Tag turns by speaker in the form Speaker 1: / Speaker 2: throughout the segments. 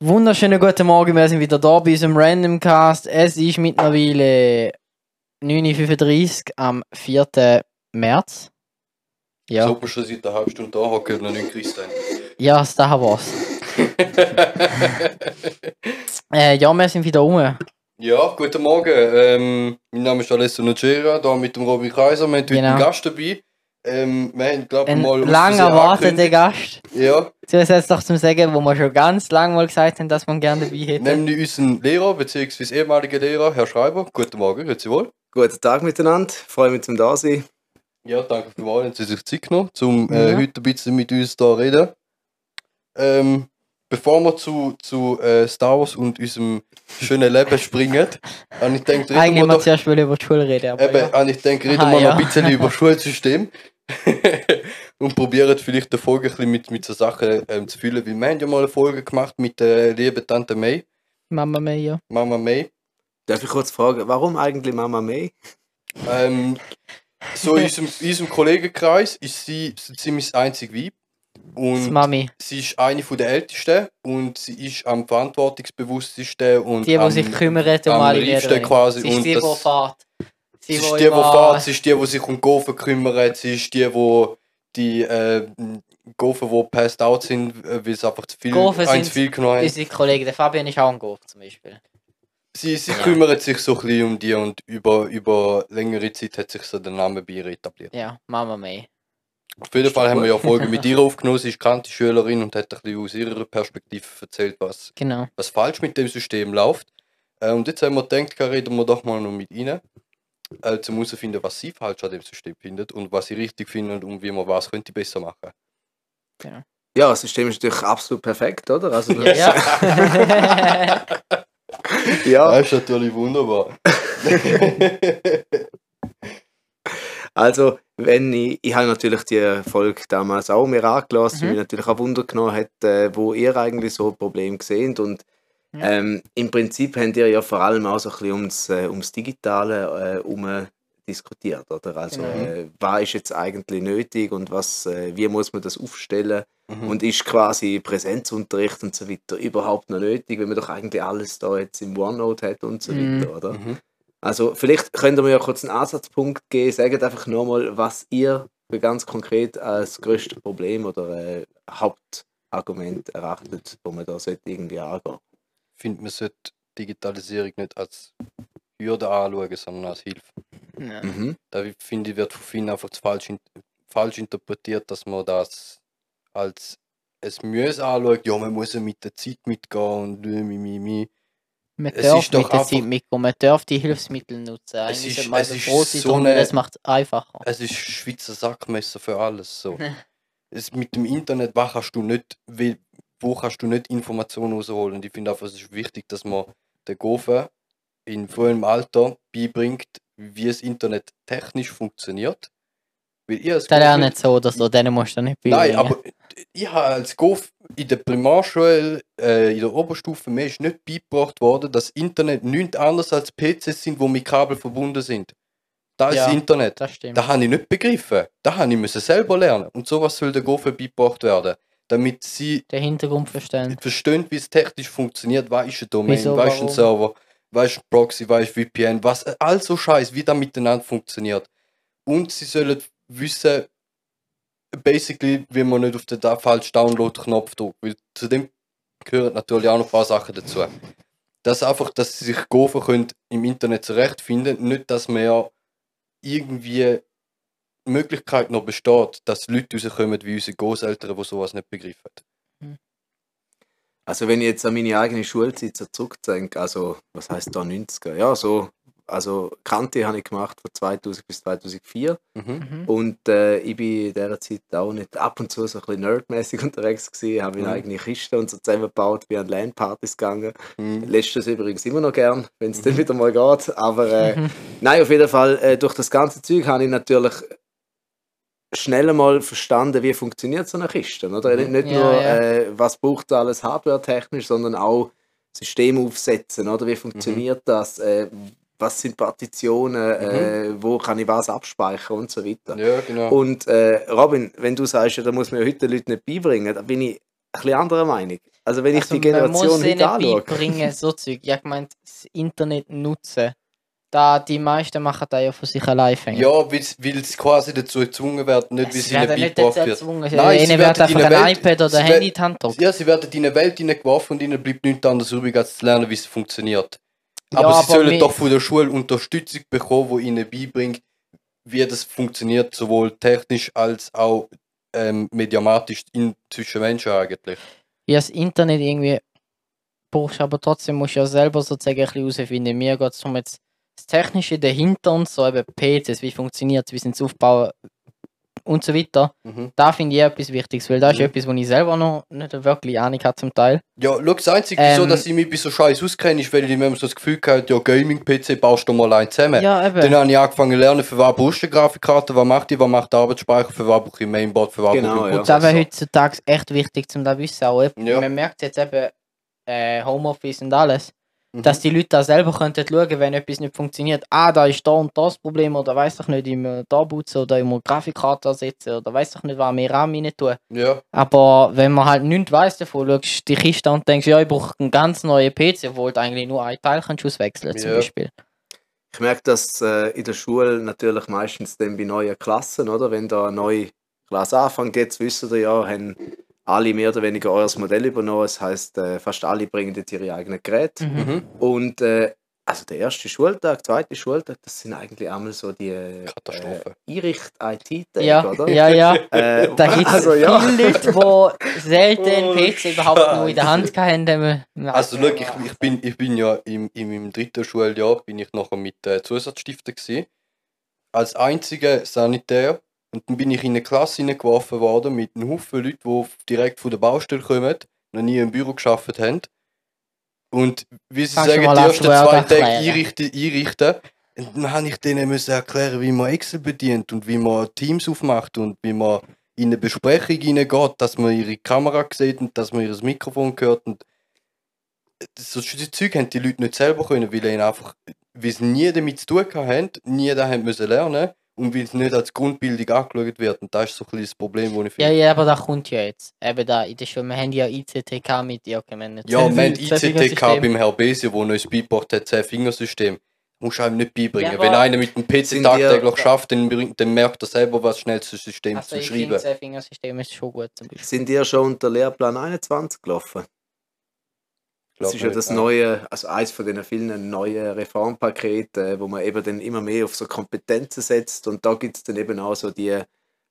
Speaker 1: Wunderschönen guten Morgen, wir sind wieder da bei unserem Random Cast. Es ist mittlerweile 9.35 Uhr am 4. März. Ja,
Speaker 2: So, wir schon seit einer halben Stunde da hocken und noch nicht gekriegt haben.
Speaker 1: ja, das da war's. Äh, ja, wir sind wieder rum.
Speaker 2: Ja, guten Morgen. Ähm, mein Name ist Alessio Nocera, da mit dem Robin Kaiser. Wir haben heute
Speaker 1: Genau.
Speaker 2: einen Gast dabei. Ähm, wir haben, glaube ich,
Speaker 1: Ein
Speaker 2: mal.
Speaker 1: lang erwarteter
Speaker 2: angekündigt-
Speaker 1: Gast.
Speaker 2: Ja,
Speaker 1: Zusätzlich doch zum Sagen, wo wir schon ganz lange mal gesagt haben, dass man gerne dabei hätte.
Speaker 2: nämlich unseren Lehrer, bzw. ehemaligen Lehrer, Herr Schreiber. Guten Morgen, grüezi wohl.
Speaker 3: Guten Tag miteinander, freue mich zum da sein.
Speaker 2: Ja, danke vielmals, haben Sie sich Zeit genommen, um äh,
Speaker 1: Ja.
Speaker 2: heute ein bisschen mit uns da reden. Ähm, bevor wir zu, zu äh, Star Wars und unserem schönen Leben springen, habe ich gedacht, reden
Speaker 1: Eigentlich
Speaker 2: wir
Speaker 1: mal
Speaker 2: doch
Speaker 1: zuerst über die Schule reden, aber
Speaker 2: Eben,
Speaker 1: ja.
Speaker 2: und ich denke, reden
Speaker 1: Aha,
Speaker 2: wir
Speaker 1: ja.
Speaker 2: noch ein bisschen über das Schulsystem. und probieren vielleicht die Folge ein bisschen mit, mit so Sachen ähm, zu füllen. Weil wir haben ja mal eine Folge gemacht mit der lieben Tante May,
Speaker 1: Mama Mia.
Speaker 2: Mama May.
Speaker 3: Darf ich kurz fragen, warum eigentlich Mama May?
Speaker 2: Ähm, so in unserem, in unserem Kollegenkreis ist sie so ziemlich das einzige Weib.
Speaker 1: Das
Speaker 2: Und
Speaker 1: Mami.
Speaker 2: sie ist eine von der Ältesten und sie ist am verantwortungsbewusstesten und
Speaker 1: Die, die
Speaker 2: am,
Speaker 1: sich kümmert um
Speaker 2: am
Speaker 1: alle
Speaker 2: quasi.
Speaker 1: Sie ist
Speaker 2: und
Speaker 1: die, die
Speaker 2: das-
Speaker 1: fährt.
Speaker 2: Sie ist die, die fährt, sie ist die, die sich um Gofen kümmert, sie ist die, die die äh, Gofen, die passed out sind, äh, weil es einfach zu viel,
Speaker 1: Gofen
Speaker 2: ein
Speaker 1: sind
Speaker 2: zu viel genommen haben.
Speaker 1: Unsere Kollege, der Fabian ist auch ein Golf zum Beispiel.
Speaker 2: Sie, sie
Speaker 1: Ja.
Speaker 2: kümmert sich so ein bisschen um die und über, über längere Zeit hat sich so der Name bei ihr etabliert.
Speaker 1: Ja, Mama May.
Speaker 2: Auf jeden Fall haben wir ja
Speaker 3: gut.
Speaker 2: Folge mit ihr aufgenommen, sie ist bekannte Schülerin und hat ein bisschen aus ihrer Perspektive erzählt, was,
Speaker 1: Genau.
Speaker 2: was falsch mit dem System läuft. Äh, und jetzt haben wir gedacht, reden wir doch mal noch mit ihnen, äh, um herauszufinden, was sie falsch an dem System findet und was sie richtig finden und wie man was könnte besser machen.
Speaker 3: Ja, das System ist natürlich absolut perfekt, oder? Also,
Speaker 1: Ja.
Speaker 3: ja,
Speaker 2: Das ist natürlich wunderbar.
Speaker 3: also wenn ich, ich habe natürlich die Folge damals auch mir angelassen,
Speaker 1: Mhm.
Speaker 3: die mich natürlich auch Wunder genommen hat, äh, wo ihr eigentlich so ein Problem seht und
Speaker 1: Ja.
Speaker 3: ähm, im Prinzip habt ihr ja vor allem auch so ein bisschen ums, äh, ums Digitale äh, um diskutiert, oder? Also
Speaker 1: Genau.
Speaker 3: äh, was ist jetzt eigentlich nötig und was, äh, wie muss man das aufstellen?
Speaker 2: Mhm.
Speaker 3: Und ist quasi Präsenzunterricht und so weiter überhaupt noch nötig, wenn man doch eigentlich alles da jetzt im OneNote hat und so
Speaker 1: Mhm.
Speaker 3: weiter, oder?
Speaker 2: Mhm.
Speaker 3: Also vielleicht könnt ihr mir ja kurz einen Ansatzpunkt geben, sagt einfach nochmal, was ihr für ganz konkret als größtes Problem oder äh, Hauptargument erachtet, wo man da sollte irgendwie angehen.
Speaker 2: Ich finde, man sollte Digitalisierung nicht als Hürde anschauen, sondern als Hilfe.
Speaker 1: Ja.
Speaker 3: Mhm.
Speaker 2: Da finde ich, wird von vielen einfach falsch, in, falsch interpretiert, dass man das als es Müsse anschaut, ja, man muss ja mit der Zeit mitgehen und mi, mi, mi.
Speaker 1: Man
Speaker 2: Es
Speaker 1: darf
Speaker 2: ist doch
Speaker 1: mit der
Speaker 2: einfach-
Speaker 1: Zeit mitkommen, man darf die Hilfsmittel nutzen.
Speaker 2: Es ist- es ist so eine-
Speaker 1: das macht es einfacher.
Speaker 2: Es ist Schweizer Sackmesser für alles. So. es, mit dem Internet kannst du nicht, wie- wo kannst du nicht Informationen rausholen. Und ich finde einfach, es ist wichtig, dass man den Gofen in vollem Alter beibringt, wie das Internet technisch funktioniert. Weil ich als
Speaker 1: Das
Speaker 2: Gofen-
Speaker 1: lernt so oder so, denen musst du nicht
Speaker 2: Nein,
Speaker 1: beibringen.
Speaker 2: aber ich habe als Gof in der Primarschule, äh, in der Oberstufe, mir ist nicht beigebracht worden, dass Internet nichts anderes als PCs sind, die mit Kabel verbunden sind. Da ist
Speaker 1: Ja.
Speaker 2: das Internet.
Speaker 1: Das stimmt.
Speaker 2: Das habe ich nicht begriffen. Das habe ich müssen selber lernen. Und sowas soll der Gofen beigebracht werden. Damit sie
Speaker 1: Den Hintergrund verstehen.
Speaker 2: verstehen, wie es technisch funktioniert. Was ist ein Domain,
Speaker 1: Wieso,
Speaker 2: was ist ein? Server, was ist ein Proxy, was ist VPN, was, all so Scheiß, wie das miteinander funktioniert. Und sie sollen wissen, basically, wie man nicht auf den falschen Download-Knopf drückt. Weil zu dem gehören natürlich auch noch ein paar Sachen dazu. Dass einfach, dass sie sich Gofen können im Internet zurechtfinden, nicht, dass man ja irgendwie die Möglichkeit noch besteht, dass Leute rauskommen wie unsere Großeltern, die sowas nicht begriffen.
Speaker 3: Also wenn ich jetzt an meine eigene Schulzeit so zurückdenke, also was heißt da 90er? Ja, so, also Kante habe ich gemacht von 2000 bis 2004
Speaker 2: Mhm.
Speaker 1: Mhm.
Speaker 3: und äh, ich bin in dieser Zeit auch nicht ab und zu so ein bisschen nerdmäßig unterwegs gewesen, habe meine
Speaker 2: Mhm.
Speaker 3: eigene Kiste und so zusammengebaut, bin an LAN-Partys gegangen.
Speaker 2: Mhm.
Speaker 3: Letztes übrigens immer noch gern, wenn es dann wieder mal geht, aber äh,
Speaker 1: Mhm.
Speaker 3: Nein, auf jeden Fall, äh, durch das ganze Zeug habe ich natürlich schnell mal verstanden, wie funktioniert so eine Kiste. Oder?
Speaker 2: Mhm.
Speaker 3: Nicht,
Speaker 1: Ja,
Speaker 3: nur,
Speaker 1: ja.
Speaker 3: Äh, was braucht alles hardware-technisch, sondern auch System aufsetzen. Oder? Wie funktioniert das? Äh, was sind Partitionen? Äh, wo kann ich was abspeichern und so weiter.
Speaker 2: Ja, genau.
Speaker 3: Und äh, Robin, wenn du sagst, ja, da muss man heute den Leuten nicht beibringen, da bin ich ein bisschen anderer Meinung. Also wenn ich
Speaker 1: Also,
Speaker 3: die Generation
Speaker 1: man muss
Speaker 3: heute anschaue.
Speaker 1: beibringen, so Zeug. Ich hab gemeint, das Internet nutzen. Da die meisten machen das ja von sich allein. fängt.
Speaker 2: Ja, weil sie quasi dazu gezwungen werden, nicht wie
Speaker 1: sie
Speaker 2: sie ihnen
Speaker 1: werden
Speaker 2: beigebracht wird. Nein, sie
Speaker 1: ihnen wird
Speaker 2: werden
Speaker 1: einfach
Speaker 2: in
Speaker 1: ein
Speaker 2: Welt-
Speaker 1: iPad oder
Speaker 2: sie
Speaker 1: Handy in die Hand.
Speaker 2: Ja, sie werden in eine Welt hineingeworfen und ihnen bleibt nichts anderes übrig, als zu lernen, wie es funktioniert.
Speaker 1: Ja,
Speaker 2: aber sie
Speaker 1: aber
Speaker 2: sollen doch von der Schule Unterstützung bekommen, die ihnen beibringt, wie das funktioniert, sowohl technisch als auch ähm, mediamatisch in, zwischen Menschen eigentlich.
Speaker 1: Ja, das Internet irgendwie brauchst, aber trotzdem musst du ja selber sozusagen ein bisschen herausfinden. Mir geht es um jetzt das Technische dahinter und so, eben PCs, wie funktioniert es, wie sind sie aufgebaut und so weiter.
Speaker 2: Mhm.
Speaker 1: Da finde ich etwas Wichtiges, weil das ist
Speaker 2: Mhm.
Speaker 1: etwas, wo ich selber noch nicht wirklich Ahnung habe zum Teil.
Speaker 2: Ja, schau, das Einzige, wieso
Speaker 1: Ähm,
Speaker 2: dass ich mich bei so Scheiß auskenne, ist, weil ich immer so das Gefühl hatte, ja, Gaming-PC baust du mal einen zusammen.
Speaker 1: Ja, eben.
Speaker 2: Dann habe ich angefangen zu lernen, für was brauchst du eine Grafikkarte, was macht die, was macht der Arbeitsspeicher, für was brauche ich Mainboard, für was
Speaker 3: Genau,
Speaker 2: brauche ich
Speaker 3: ja.
Speaker 1: Und das wäre heutzutage echt wichtig, um das zu wissen. Auch
Speaker 2: Ja.
Speaker 1: Man merkt jetzt eben äh, Homeoffice und alles,
Speaker 2: Mhm.
Speaker 1: dass die Leute da selber könnten schauen, wenn etwas nicht funktioniert. Ah, da ist da und das Problem oder weiß ich nicht, immer da putzen oder immer Grafikkarte ersetzen oder weiß ich nicht, was mehr RAM rein tun.
Speaker 2: Ja,
Speaker 1: Aber wenn man halt nichts weiss davon, schaust die Kiste und denkst, ja, ich brauche einen ganz neuen PC, obwohl du eigentlich nur ein Teil kannst auswechseln zum
Speaker 2: Ja.
Speaker 1: Beispiel.
Speaker 3: Ich merke das äh, in der Schule natürlich meistens dann bei neuen Klassen, oder? Wenn da eine neue Klasse anfängt, jetzt wisst ihr ja, haben alle mehr oder weniger euer Modell übernommen. Das heißt, äh, fast alle bringen jetzt ihre eigenen Geräte.
Speaker 1: Mhm.
Speaker 2: mhm.
Speaker 3: Und äh, also der erste Schultag, zweite Schultag, das sind eigentlich einmal so die äh,
Speaker 2: Katastrophe.
Speaker 3: Einricht-IT-Tage,
Speaker 1: Ja,
Speaker 3: oder?
Speaker 1: ja, ja.
Speaker 3: Äh,
Speaker 1: Da gibt es
Speaker 3: also, ja.
Speaker 1: viele Leute, die selten
Speaker 2: Oh,
Speaker 1: PC überhaupt nur in der Hand haben.
Speaker 2: Also schau, ich, ich, bin, ich bin ja im, in meinem dritten Schuljahr bin ich nachher mit äh, Zusatzstiften gewesen. Als einziger Sanitär. Und dann bin ich in eine Klasse hineingeworfen worden mit einem Haufen Leuten, die direkt von der Baustelle kommen, noch nie im Büro geschafft haben. Und wie sie
Speaker 1: Kannst
Speaker 2: sagen, die ersten zwei Tage einrichten, einrichten. Und dann habe ich denen müssen erklären, wie man Excel bedient und wie man Teams aufmacht und wie man in eine Besprechung hineingeht, dass man ihre Kamera sieht und dass man ihr Mikrofon hört. Und so die Zeug haben die Leute nicht selber können, weil ihnen einfach, weil sie nie damit zu tun haben, nie da haben müssen lernen und weil es nicht als Grundbildung angeschaut wird. Und das ist so ein bisschen das Problem, das ich
Speaker 1: Ja,
Speaker 2: finde.
Speaker 1: ja, aber das kommt ja jetzt. Eben da in der Schule, wir haben ja ICTK mit, ja, okay, wir haben nicht
Speaker 2: Ja, wir haben ICTK
Speaker 1: Fingersystem.
Speaker 2: beim Herr Besio, wo uns beigebracht hat, 10-Fingersystem. Musst du einem nicht beibringen.
Speaker 1: Ja,
Speaker 2: Wenn einer mit dem PC tagtäglich schafft, dann, bringt- dann merkt er selber, was das schnellste System
Speaker 1: Also
Speaker 2: zu
Speaker 1: ich
Speaker 2: schreiben.
Speaker 1: finde, das Fingersystem ist schon gut zum Beispiel.
Speaker 3: Sind ihr schon unter Lehrplan 21 gelaufen? Das ist ja das neue, also eines von den vielen neuen Reformpaketen, äh, wo man eben dann immer mehr auf so Kompetenzen setzt und da gibt es dann eben auch so die
Speaker 1: Ah,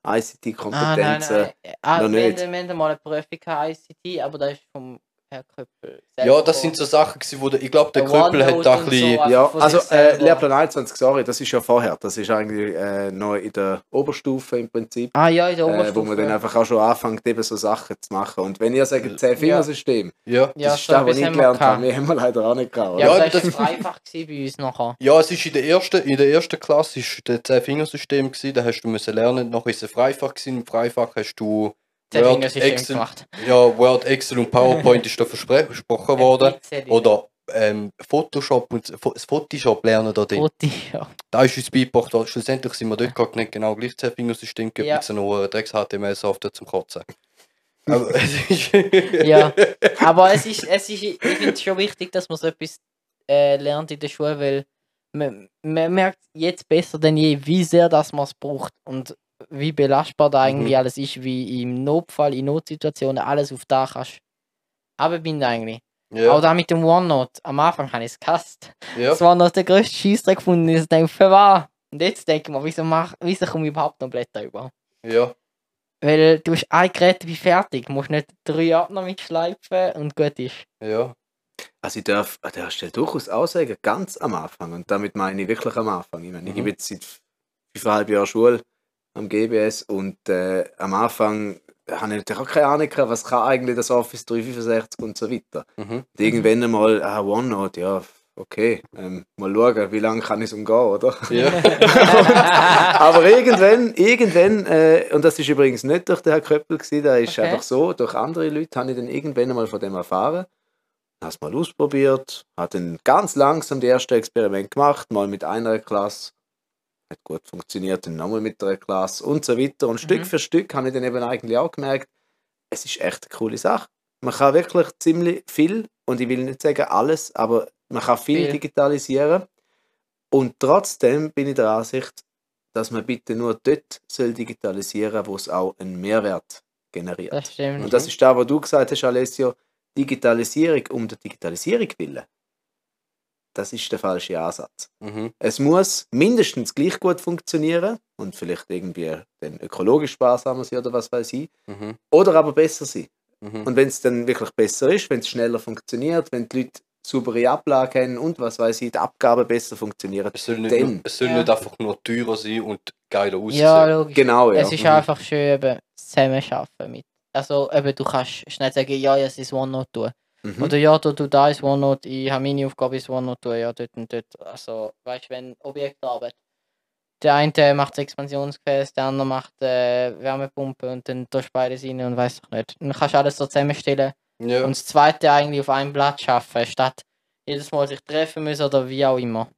Speaker 1: nein,
Speaker 3: ICT-Kompetenzen.
Speaker 1: nein. Ah,
Speaker 3: noch
Speaker 1: wir,
Speaker 3: nicht.
Speaker 1: haben- wir haben mal eine Prüfung ICT, aber das ist vom Herr Köppel.
Speaker 2: Ja, das sind so Sachen, gewesen, wo der, ich glaube, der
Speaker 1: Der
Speaker 2: Kröppel hat da ein bisschen.
Speaker 1: so.
Speaker 3: Ja, also äh. Lehrplan 21, sorry, das ist ja vorher. Das ist eigentlich äh, noch in der Oberstufe im Prinzip.
Speaker 1: Ah ja, in der
Speaker 3: Äh,
Speaker 1: Oberstufe.
Speaker 3: wo man dann einfach auch schon anfängt, eben so Sachen zu machen. Und wenn ihr sagt, 10-Fingersystem,
Speaker 2: Ja.
Speaker 1: ja,
Speaker 3: das ist
Speaker 1: so
Speaker 3: das, was ich
Speaker 1: haben wir
Speaker 3: gelernt habe. Wir haben wir leider auch nicht gehabt.
Speaker 1: Ja?
Speaker 2: Ja,
Speaker 1: aber das
Speaker 2: das-
Speaker 1: war einfach bei uns nachher.
Speaker 2: Ja, es ist in der ersten, in der ersten Klasse ist der 10-Fingersystem gewesen, da hast du müssen lernen, nachher ist es ein Freifach gewesen, im Freifach hast du
Speaker 1: Das
Speaker 2: Word,
Speaker 1: Fingersystem
Speaker 2: Excel,
Speaker 1: gemacht.
Speaker 2: ja, Word, Excel und PowerPoint ist da versprochen worden. Oder ähm, Photoshop und das Photoshop lernen da drin.
Speaker 1: Ja.
Speaker 2: Da ist uns beigebracht worden. Schlussendlich sind wir dort gerade nicht genau gleich das Fingersystem gibt,
Speaker 1: Ja.
Speaker 2: mit so einer Drecks-HTML-Software zum Kotzen. Aber es ist...
Speaker 1: ja, aber es ist, es ist, ich finde es schon wichtig, dass man so etwas äh, lernt in der Schule, weil man, man merkt jetzt besser denn je, wie sehr das man es braucht und wie belastbar da eigentlich
Speaker 2: Mhm.
Speaker 1: alles ist, wie im Notfall, in Notsituationen alles auf da kannst. Aber bin eigentlich. Auch
Speaker 2: ja,
Speaker 1: da mit dem OneNote, am Anfang habe ich es gehasst.
Speaker 2: ja.
Speaker 1: Das war noch der größte Scheißdreck gefunden. Ich denke, für was? Und jetzt denke ich mir, wieso, mach, wieso komme ich überhaupt noch Blätter über?
Speaker 2: ja.
Speaker 1: Weil du hast ein Gerät wie fertig, musst nicht drei Ordner mitschleifen und gut ist.
Speaker 2: ja.
Speaker 3: Also ich darf an der Stelle durchaus auch sagen, ganz am Anfang, und damit meine ich wirklich am Anfang. Ich meine, ich
Speaker 2: Mhm.
Speaker 3: gebe jetzt seit fünfeinhalb Jahren Schule am GBS und äh, am Anfang habe ich natürlich auch keine Ahnung, gehabt, was kann eigentlich das Office 365 und so weiter.
Speaker 2: Mhm.
Speaker 3: Und irgendwann einmal, ah, OneNote, ja, okay, ähm, mal schauen, wie lange kann ich es umgehen, oder?
Speaker 2: ja.
Speaker 3: Aber irgendwann, irgendwann, äh, und das ist übrigens nicht durch den Herr Köppel gewesen, da ist
Speaker 1: Okay.
Speaker 3: einfach so, durch andere Leute habe ich dann irgendwann einmal von dem erfahren, habe es mal ausprobiert, habe dann ganz langsam die erste Experiment gemacht, mal mit einer Klasse, hat gut funktioniert, dann nochmal mit einer Klasse und so weiter. Und Stück
Speaker 1: Mhm.
Speaker 3: für Stück habe ich dann eben eigentlich auch gemerkt, es ist echt eine coole Sache. Man kann wirklich ziemlich viel, und ich will nicht sagen alles, aber man kann viel
Speaker 1: Viel.
Speaker 3: digitalisieren. Und trotzdem bin ich der Ansicht, dass man bitte nur dort soll digitalisieren wo es auch einen Mehrwert generiert.
Speaker 1: Das stimmt.
Speaker 3: Und das ist da, was du gesagt hast, Alessio, Digitalisierung um der Digitalisierung willen. Das ist der falsche Ansatz.
Speaker 2: Mhm.
Speaker 3: Es muss mindestens gleich gut funktionieren und vielleicht irgendwie dann ökologisch sparsamer sein oder was weiß ich.
Speaker 2: Mhm.
Speaker 3: Oder aber besser sein.
Speaker 2: Mhm.
Speaker 3: Und wenn es dann wirklich besser ist, wenn es schneller funktioniert, wenn die Leute saubere Ablage haben und was weiß ich, die Abgaben besser funktionieren.
Speaker 2: Es soll, nicht,
Speaker 3: Dann-
Speaker 2: nur, es soll
Speaker 1: Ja.
Speaker 2: nicht einfach nur teurer sein und geiler aussehen.
Speaker 1: ja, logisch.
Speaker 3: Genau, ja.
Speaker 1: Es ist
Speaker 3: Mhm.
Speaker 1: einfach schön, eben zusammenarbeiten mit. Also, eben, du kannst schnell sagen, ja, ja, es ist OneNote tun.
Speaker 3: Mhm.
Speaker 1: Oder ja, du, du da ist OneNote, ich habe meine Aufgabe ist OneNote ja, dort und dort. Also, weißt du, wenn Objektarbeit. Der eine macht das Expansionsgefäß, der andere macht äh, Wärmepumpe und dann tust du beides rein und weißt doch nicht. Dann kannst du alles so zusammenstellen
Speaker 2: Ja.
Speaker 1: und das zweite eigentlich auf einem Blatt schaffen, statt jedes Mal sich treffen müssen oder wie auch immer.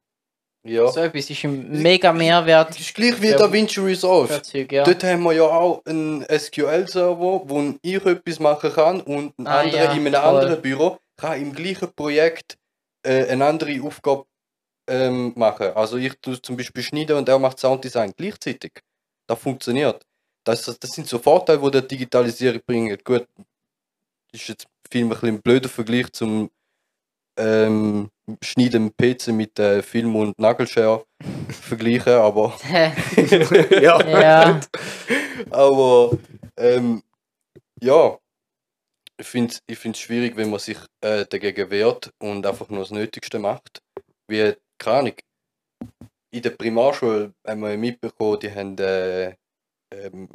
Speaker 2: Ja.
Speaker 1: So etwas ist ein mega Mehrwert
Speaker 2: Das ist gleich wie
Speaker 1: Ja.
Speaker 2: DaVinci Resolve.
Speaker 1: für Zeug, ja.
Speaker 2: Dort haben wir ja auch einen SQL-Server, wo ich etwas machen kann und ein
Speaker 1: Ah,
Speaker 2: anderer
Speaker 1: ja,
Speaker 2: in einem
Speaker 1: voll.
Speaker 2: anderen Büro kann im gleichen Projekt äh, eine andere Aufgabe ähm, machen. Also ich tue zum Beispiel schneiden und er macht Sounddesign gleichzeitig. Das funktioniert. Das, das sind so Vorteile, die der Digitalisierung bringen. Gut, das ist jetzt viel ein bisschen ein blöder Vergleich zum ähm, Schneiden mit PC mit äh, Film und Nagelschere vergleichen, aber
Speaker 3: ja.
Speaker 1: ja,
Speaker 2: Aber ähm, ja, ich finde es ich find's schwierig, wenn man sich äh, dagegen wehrt und einfach nur das Nötigste macht. Wie, keine Ahnung, in der Primarschule haben wir mitbekommen, die haben äh, ähm,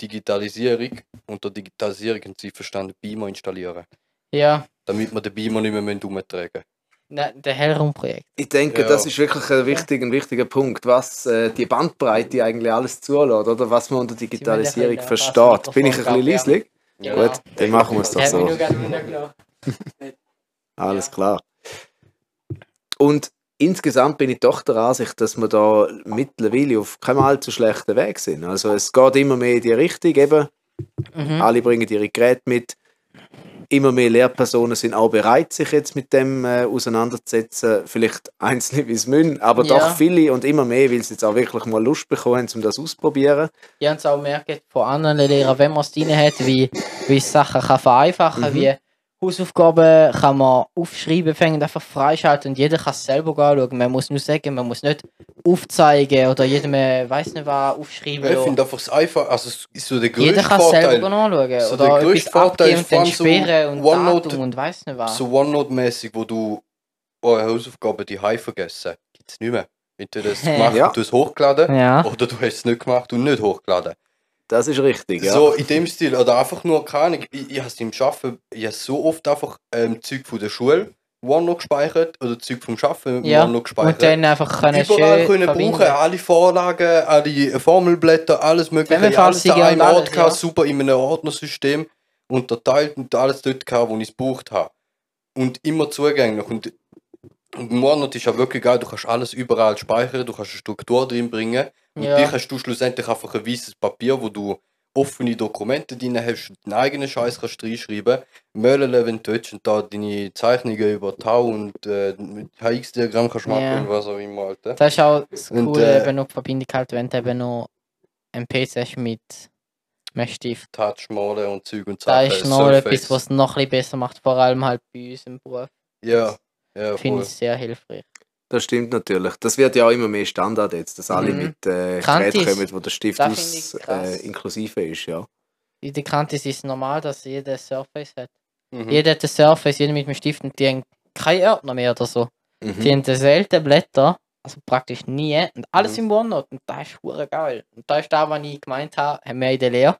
Speaker 2: Digitalisierung. Unter Digitalisierung haben sie verstanden, Beamer installieren.
Speaker 1: ja.
Speaker 2: Damit wir den Beamer nicht mehr umtragen müssen.
Speaker 1: Nein, der Hellraum-Projekt.
Speaker 3: Ich denke,
Speaker 2: Ja.
Speaker 3: das ist wirklich ein wichtiger, ein wichtiger Punkt, was äh, die Bandbreite eigentlich alles zulässt, oder was man unter Digitalisierung
Speaker 1: können,
Speaker 3: versteht. Bin ich ein bisschen
Speaker 1: ja.
Speaker 3: leislich?
Speaker 2: Ja.
Speaker 3: Gut, dann machen wir es doch so. Alles klar. Und insgesamt bin ich doch der Ansicht, dass wir da mittlerweile auf keinem allzu schlechten Weg sind. Also es geht immer mehr in die Richtung, eben,
Speaker 1: Mhm.
Speaker 3: alle bringen ihre Geräte mit. Immer mehr Lehrpersonen sind auch bereit, sich jetzt mit dem äh, auseinanderzusetzen. Vielleicht einzelne, wie es müssen, aber
Speaker 1: Ja.
Speaker 3: doch viele und immer mehr, weil sie jetzt auch wirklich mal Lust bekommen haben, um das auszuprobieren.
Speaker 1: Ich habe es auch gemerkt von anderen Lehrern, wenn man es drin hat, wie, wie es Sachen kann vereinfachen kann,
Speaker 3: Mhm.
Speaker 1: wie Hausaufgaben kann man aufschreiben, fängt einfach freischalten und jeder kann es selber anschauen. Man muss nur sagen, man muss nicht aufzeigen oder jedem, äh, weiß nicht was, aufschreiben.
Speaker 2: Ich finde einfach das einfach, also es ist so der größte
Speaker 1: Jeder kann es
Speaker 2: Vorteil.
Speaker 1: selber anschauen.
Speaker 2: So
Speaker 1: oder
Speaker 2: der grösste Vorteil ist
Speaker 1: und dann
Speaker 2: allem so
Speaker 1: sperren und
Speaker 2: OneNote-
Speaker 1: Datum und weiß nicht was.
Speaker 2: so OneNote-mäßig, wo du eure Hausaufgaben die Hause vergessen, gibt es nicht mehr. Entweder hast du es gemacht
Speaker 3: Ja.
Speaker 2: und du hast es hochgeladen
Speaker 1: ja.
Speaker 2: oder du hast es nicht gemacht und nicht hochgeladen.
Speaker 3: Das ist richtig, ja.
Speaker 2: So in dem Stil. Oder einfach nur, keine Ahnung, ich, ich habe es im Arbeiten, ich habe so oft einfach ähm, Zeug von der Schule OneNote gespeichert oder Zeug vom Arbeiten
Speaker 1: Ja,
Speaker 2: OneNote
Speaker 1: Und
Speaker 2: gespeichert.
Speaker 1: dann einfach können
Speaker 2: Überall
Speaker 1: schön
Speaker 2: können
Speaker 1: verbinden.
Speaker 2: brauchen, alle Vorlagen, alle Formelblätter, alles mögliche, alles
Speaker 1: Zusammenfassungen
Speaker 2: an einem
Speaker 1: und
Speaker 2: Ort
Speaker 1: alles,
Speaker 2: gehabt,
Speaker 1: ja.
Speaker 2: super in einem Ordnersystem unterteilt und alles dort gehabt, wo ich es gebraucht habe. Und immer zugänglich. Und, und OneNote ist ja wirklich geil, du kannst alles überall speichern, du kannst eine Struktur drin bringen. Und
Speaker 1: Ja.
Speaker 2: dich hast du schlussendlich einfach ein weißes Papier, wo du offene Dokumente drin hast, deinen eigenen Scheiß kannst reinschreiben, mailen, wenn du willst, und da deine Zeichnungen über Tau und äh, HX-Diagramm kannst machen und was auch immer, Alter.
Speaker 1: Das ist auch das
Speaker 2: Und,
Speaker 1: Coole,
Speaker 2: äh,
Speaker 1: eben noch die Verbindung halt, wenn du eben noch einen PC hast mit einem Stift.
Speaker 2: Touch malen und Zeug und
Speaker 1: Da
Speaker 2: Sachen.
Speaker 1: ist noch etwas, was es noch ein bisschen besser macht, vor allem halt bei uns im Beruf.
Speaker 2: Ja, ja,
Speaker 1: Finde ich sehr hilfreich.
Speaker 3: Das stimmt natürlich. Das wird ja auch immer mehr Standard jetzt, dass alle
Speaker 1: Mhm.
Speaker 3: mit äh. Geräten kommen, wo der Stift aus, äh, inklusive ist, ja.
Speaker 1: In der Kantis ist es normal, dass jeder ein Surface hat.
Speaker 2: Mhm.
Speaker 1: Jeder hat ein Surface, jeder mit einem Stift und die haben keine Ordner mehr oder so.
Speaker 3: Mhm.
Speaker 1: Die haben selten Blätter, also praktisch nie, und alles
Speaker 2: Mhm.
Speaker 1: im OneNote. Und das ist hure geil. Und da ist da, was ich gemeint habe, haben wir in der Lehre.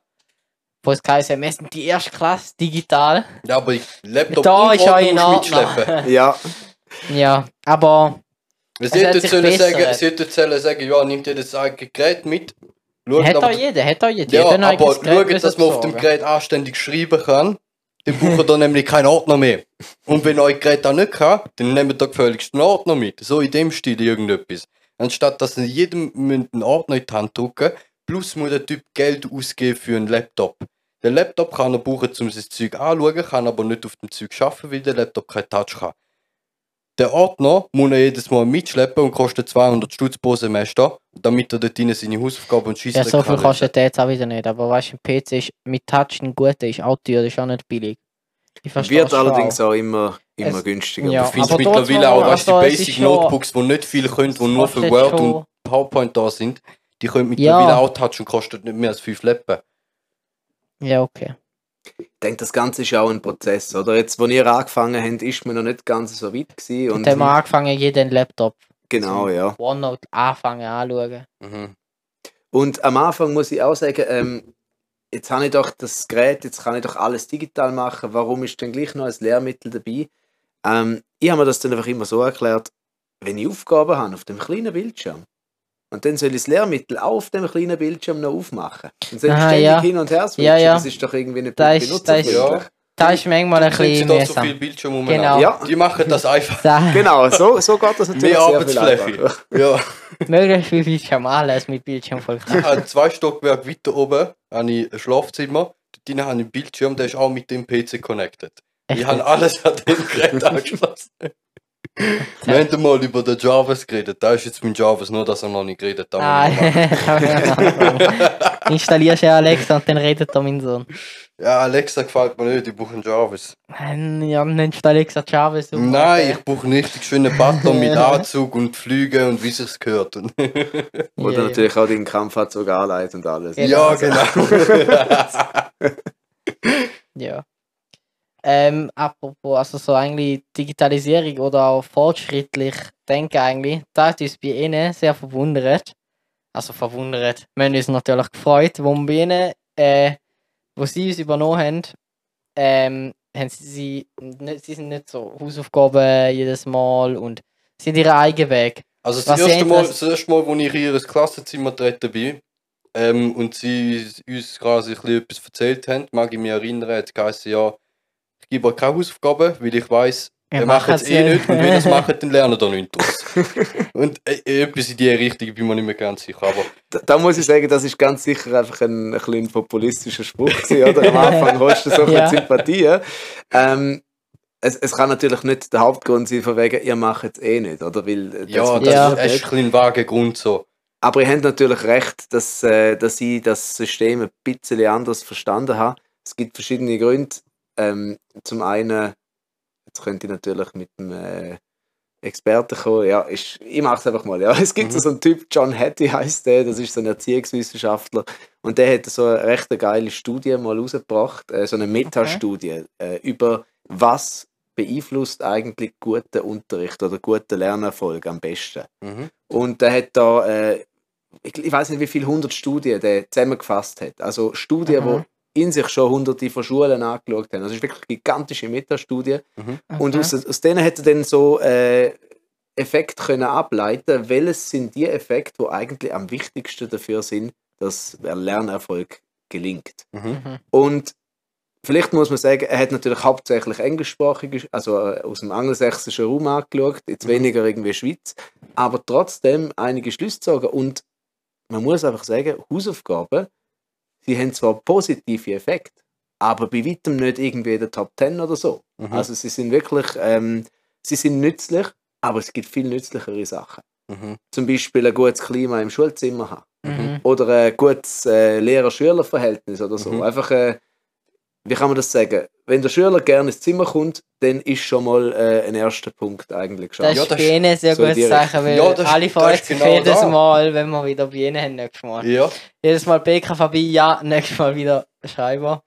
Speaker 1: Wo es geheißen wir sind die erste Klasse digital.
Speaker 2: Ja, aber ich Laptop
Speaker 1: Da
Speaker 2: und
Speaker 1: ist
Speaker 2: Ordner
Speaker 1: in Ordnung.
Speaker 3: Ja,
Speaker 1: Ja, aber
Speaker 2: Sie hätten sollen sagen, sie hätten sollen sagen, ja, nimmt ihr das eigene Gerät mit. Schaut
Speaker 1: hat
Speaker 2: aber,
Speaker 1: jeder, hat auch jeder.
Speaker 2: ja, aber schaut, dass man auf dem. Gerät anständig schreiben kann. Dann braucht ihr nämlich keinen Ordner mehr. Und wenn euer Gerät auch nicht kann, dann nehmt ihr gefälligst einen Ordner mit. So in dem Stil irgendetwas. Anstatt dass ihr jedem einen Ordner in die Hand drücken, plus muss der Typ Geld ausgeben für einen Laptop. Den Laptop kann er brauchen, um sein Zeug anzuschauen, kann aber nicht auf dem Zeug arbeiten, weil der Laptop kein Touch kann. Der Ordner muss er jedes Mal mitschleppen und kostet 200 Stutz pro Semester, damit er dort drin seine Hausaufgaben und Scheiße
Speaker 1: Ja, so viel kostet der jetzt auch wieder nicht. Aber weißt du, ein PC ist mit Touch ein guter, ist auch teuer, ist auch nicht billig. Ich verstehe
Speaker 3: Wird allerdings
Speaker 1: auch.
Speaker 3: auch immer, immer
Speaker 1: Es-
Speaker 3: günstiger.
Speaker 1: ja.
Speaker 2: Du findest
Speaker 1: aber
Speaker 2: mittlerweile auch, weißt du,
Speaker 1: also,
Speaker 2: die Basic Notebooks, die nicht viel können, die nur für
Speaker 1: kostet
Speaker 2: Word
Speaker 1: schon-
Speaker 2: und PowerPoint da sind, die können mittlerweile
Speaker 1: Ja.
Speaker 2: auch Touch und kosten nicht mehr als 5 Leppen.
Speaker 1: Ja, okay.
Speaker 3: Ich denke, das Ganze ist auch ein Prozess, oder? Jetzt, als ihr angefangen habt, ist man noch nicht ganz so weit gewesen.
Speaker 1: Und,
Speaker 3: Und,
Speaker 1: dann haben wir angefangen, jeden Laptop
Speaker 3: genau, ja.
Speaker 1: OneNote anfangen anzuschauen.
Speaker 2: Mhm.
Speaker 3: Und am Anfang muss ich auch sagen, ähm, jetzt habe ich doch das Gerät, jetzt kann ich doch alles digital machen, warum ist denn gleich noch ein Lehrmittel dabei? Ähm, ich habe mir das dann einfach immer so erklärt, wenn ich Aufgaben habe auf dem kleinen Bildschirm, und dann soll ich das Lehrmittel auf dem kleinen Bildschirm noch aufmachen. Dann soll ich
Speaker 1: Ah,
Speaker 3: ständig
Speaker 1: ja.
Speaker 3: hin und her switchen.
Speaker 1: Ja, ja.
Speaker 3: Das ist doch irgendwie nicht
Speaker 1: Da ist- da ist-
Speaker 3: benutzerfreundlich.
Speaker 1: Da ist manchmal ein bisschen
Speaker 2: da so viel
Speaker 1: mühsam.
Speaker 2: Bildschirm um
Speaker 1: Genau.
Speaker 3: Ja.
Speaker 2: Die machen das einfach.
Speaker 1: Da,
Speaker 3: Genau, so, so geht das natürlich
Speaker 2: Mehr
Speaker 3: sehr viel
Speaker 2: Arbeitsfläche.
Speaker 3: einfacher.
Speaker 2: Ja.
Speaker 1: möglichst viel Bildschirm, alles mit Bildschirm voll
Speaker 2: Ich habe zwei Stockwerke weiter oben habe ich ein Schlafzimmer. Dort habe ich einen Bildschirm, der ist auch mit dem PC connected. Ich habe alles an dem Gerät angeschlossen. Wir haben mal über den Javas geredet. Da ist jetzt mein Javas, nur dass er noch nicht geredet hat.
Speaker 1: Ah, Installierst ja Alexa und dann redet da mein Sohn.
Speaker 2: Ja, Alexa gefällt mir nicht, ich brauche einen Javas.
Speaker 1: Ja, nennst du Alexa Chavez? super.
Speaker 2: Nein, ich brauche einen richtig schönen Button mit Anzug und Flügen und wie sich's gehört.
Speaker 3: Oder
Speaker 1: Ja,
Speaker 3: natürlich auch den Kampfanzug anleitet und alles.
Speaker 1: Genau.
Speaker 2: ja, genau.
Speaker 1: Ja. Ähm, apropos, also so eigentlich Digitalisierung oder auch fortschrittlich denken eigentlich, da hat uns bei ihnen sehr verwundert. Also verwundert. Wir haben uns natürlich gefreut, wo wir bei ihnen, äh, wo sie uns übernommen haben, ähm, haben sie, sie, nicht, sie sind nicht so Hausaufgaben jedes Mal und sind ihren eigenen Weg.
Speaker 2: Also das erste, Mal, das erste Mal, als ich in ihr Klassenzimmer treten bin ähm, und sie uns quasi ein bisschen etwas erzählt haben, mag ich mich erinnern, hat es geheißen, ja, ich gebe euch keine Hausaufgaben, weil ich weiss,
Speaker 1: Wir
Speaker 2: ihr macht es eh nicht und wenn ihr es macht, dann lernt ihr nicht draus. und äh, äh, etwas in die Richtung bin ich mir nicht mehr ganz sicher, aber
Speaker 3: Da, da muss ich sagen, das ist ganz sicher einfach ein, ein, bisschen populistischer Spruch gewesen, oder? Am Anfang hast du so viel
Speaker 1: Ja.
Speaker 3: Sympathie. Ähm, es, es kann natürlich nicht der Hauptgrund sein, von wegen, ihr macht es eh nicht, oder? Weil, äh, das
Speaker 2: ja, das
Speaker 1: Ja.
Speaker 2: ist ein ein vager Grund so.
Speaker 3: Aber ihr habt natürlich recht, dass, äh, dass ich das System ein bisschen anders verstanden habe. Es gibt verschiedene Gründe. Ähm, zum einen, jetzt könnte ich natürlich mit dem äh, Experten kommen. Ja, ist, ich mache es einfach mal. Ja. Es gibt
Speaker 2: Mhm.
Speaker 3: so einen Typ, John Hattie heißt der, das ist so ein Erziehungswissenschaftler. Und der hat so eine recht geile Studie mal rausgebracht, äh, so eine Metastudie äh, über was beeinflusst eigentlich guten Unterricht oder guten Lernerfolg am besten.
Speaker 2: Mhm.
Speaker 3: Und der hat da, äh, ich, ich weiß nicht, wie viele hundert Studien der zusammengefasst hat. Also Studien,
Speaker 1: Mhm.
Speaker 3: die in sich schon hunderte von Schulen angeschaut haben. Also es ist wirklich eine gigantische Metastudie. Und
Speaker 1: Okay.
Speaker 3: aus, aus denen hat er dann so äh, Effekte können ableiten, welches sind die Effekte, die eigentlich am wichtigsten dafür sind, dass der Lernerfolg gelingt.
Speaker 2: Mhm.
Speaker 1: Mhm.
Speaker 3: Und vielleicht muss man sagen, er hat natürlich hauptsächlich englischsprachig, also äh, aus dem angelsächsischen Raum angeschaut, jetzt
Speaker 2: Mhm.
Speaker 3: weniger irgendwie Schweiz, aber trotzdem einige Schlüsse gezogen. Und man muss einfach sagen, Hausaufgaben, sie haben zwar positive Effekte, aber bei weitem nicht irgendwie in der Top 10 oder so.
Speaker 2: Mhm.
Speaker 3: Also sie sind wirklich, ähm, sie sind nützlich, aber es gibt viel nützlichere Sachen.
Speaker 2: Mhm.
Speaker 3: Zum Beispiel ein gutes Klima im Schulzimmer haben
Speaker 1: Mhm.
Speaker 3: oder ein gutes äh, Lehrer-Schüler-Verhältnis oder so.
Speaker 2: Mhm.
Speaker 3: Einfach, äh, wie kann man das sagen? Wenn der Schüler gerne ins Zimmer kommt, dann ist schon mal äh, ein erster Punkt eigentlich
Speaker 1: Das
Speaker 3: geschafft.
Speaker 2: Ja,
Speaker 1: ist
Speaker 2: das ist
Speaker 1: ihnen ein sehr
Speaker 3: so die
Speaker 1: Zeichen, weil
Speaker 2: Ja, das ist-
Speaker 1: alle
Speaker 2: das
Speaker 1: freuen sich
Speaker 2: genau
Speaker 1: jedes
Speaker 2: da.
Speaker 1: Mal, wenn wir wieder bei ihnen haben nächstes Mal.
Speaker 2: Ja.
Speaker 1: Jedes Mal BKVB, ja, nächstes Mal wieder Schreiber.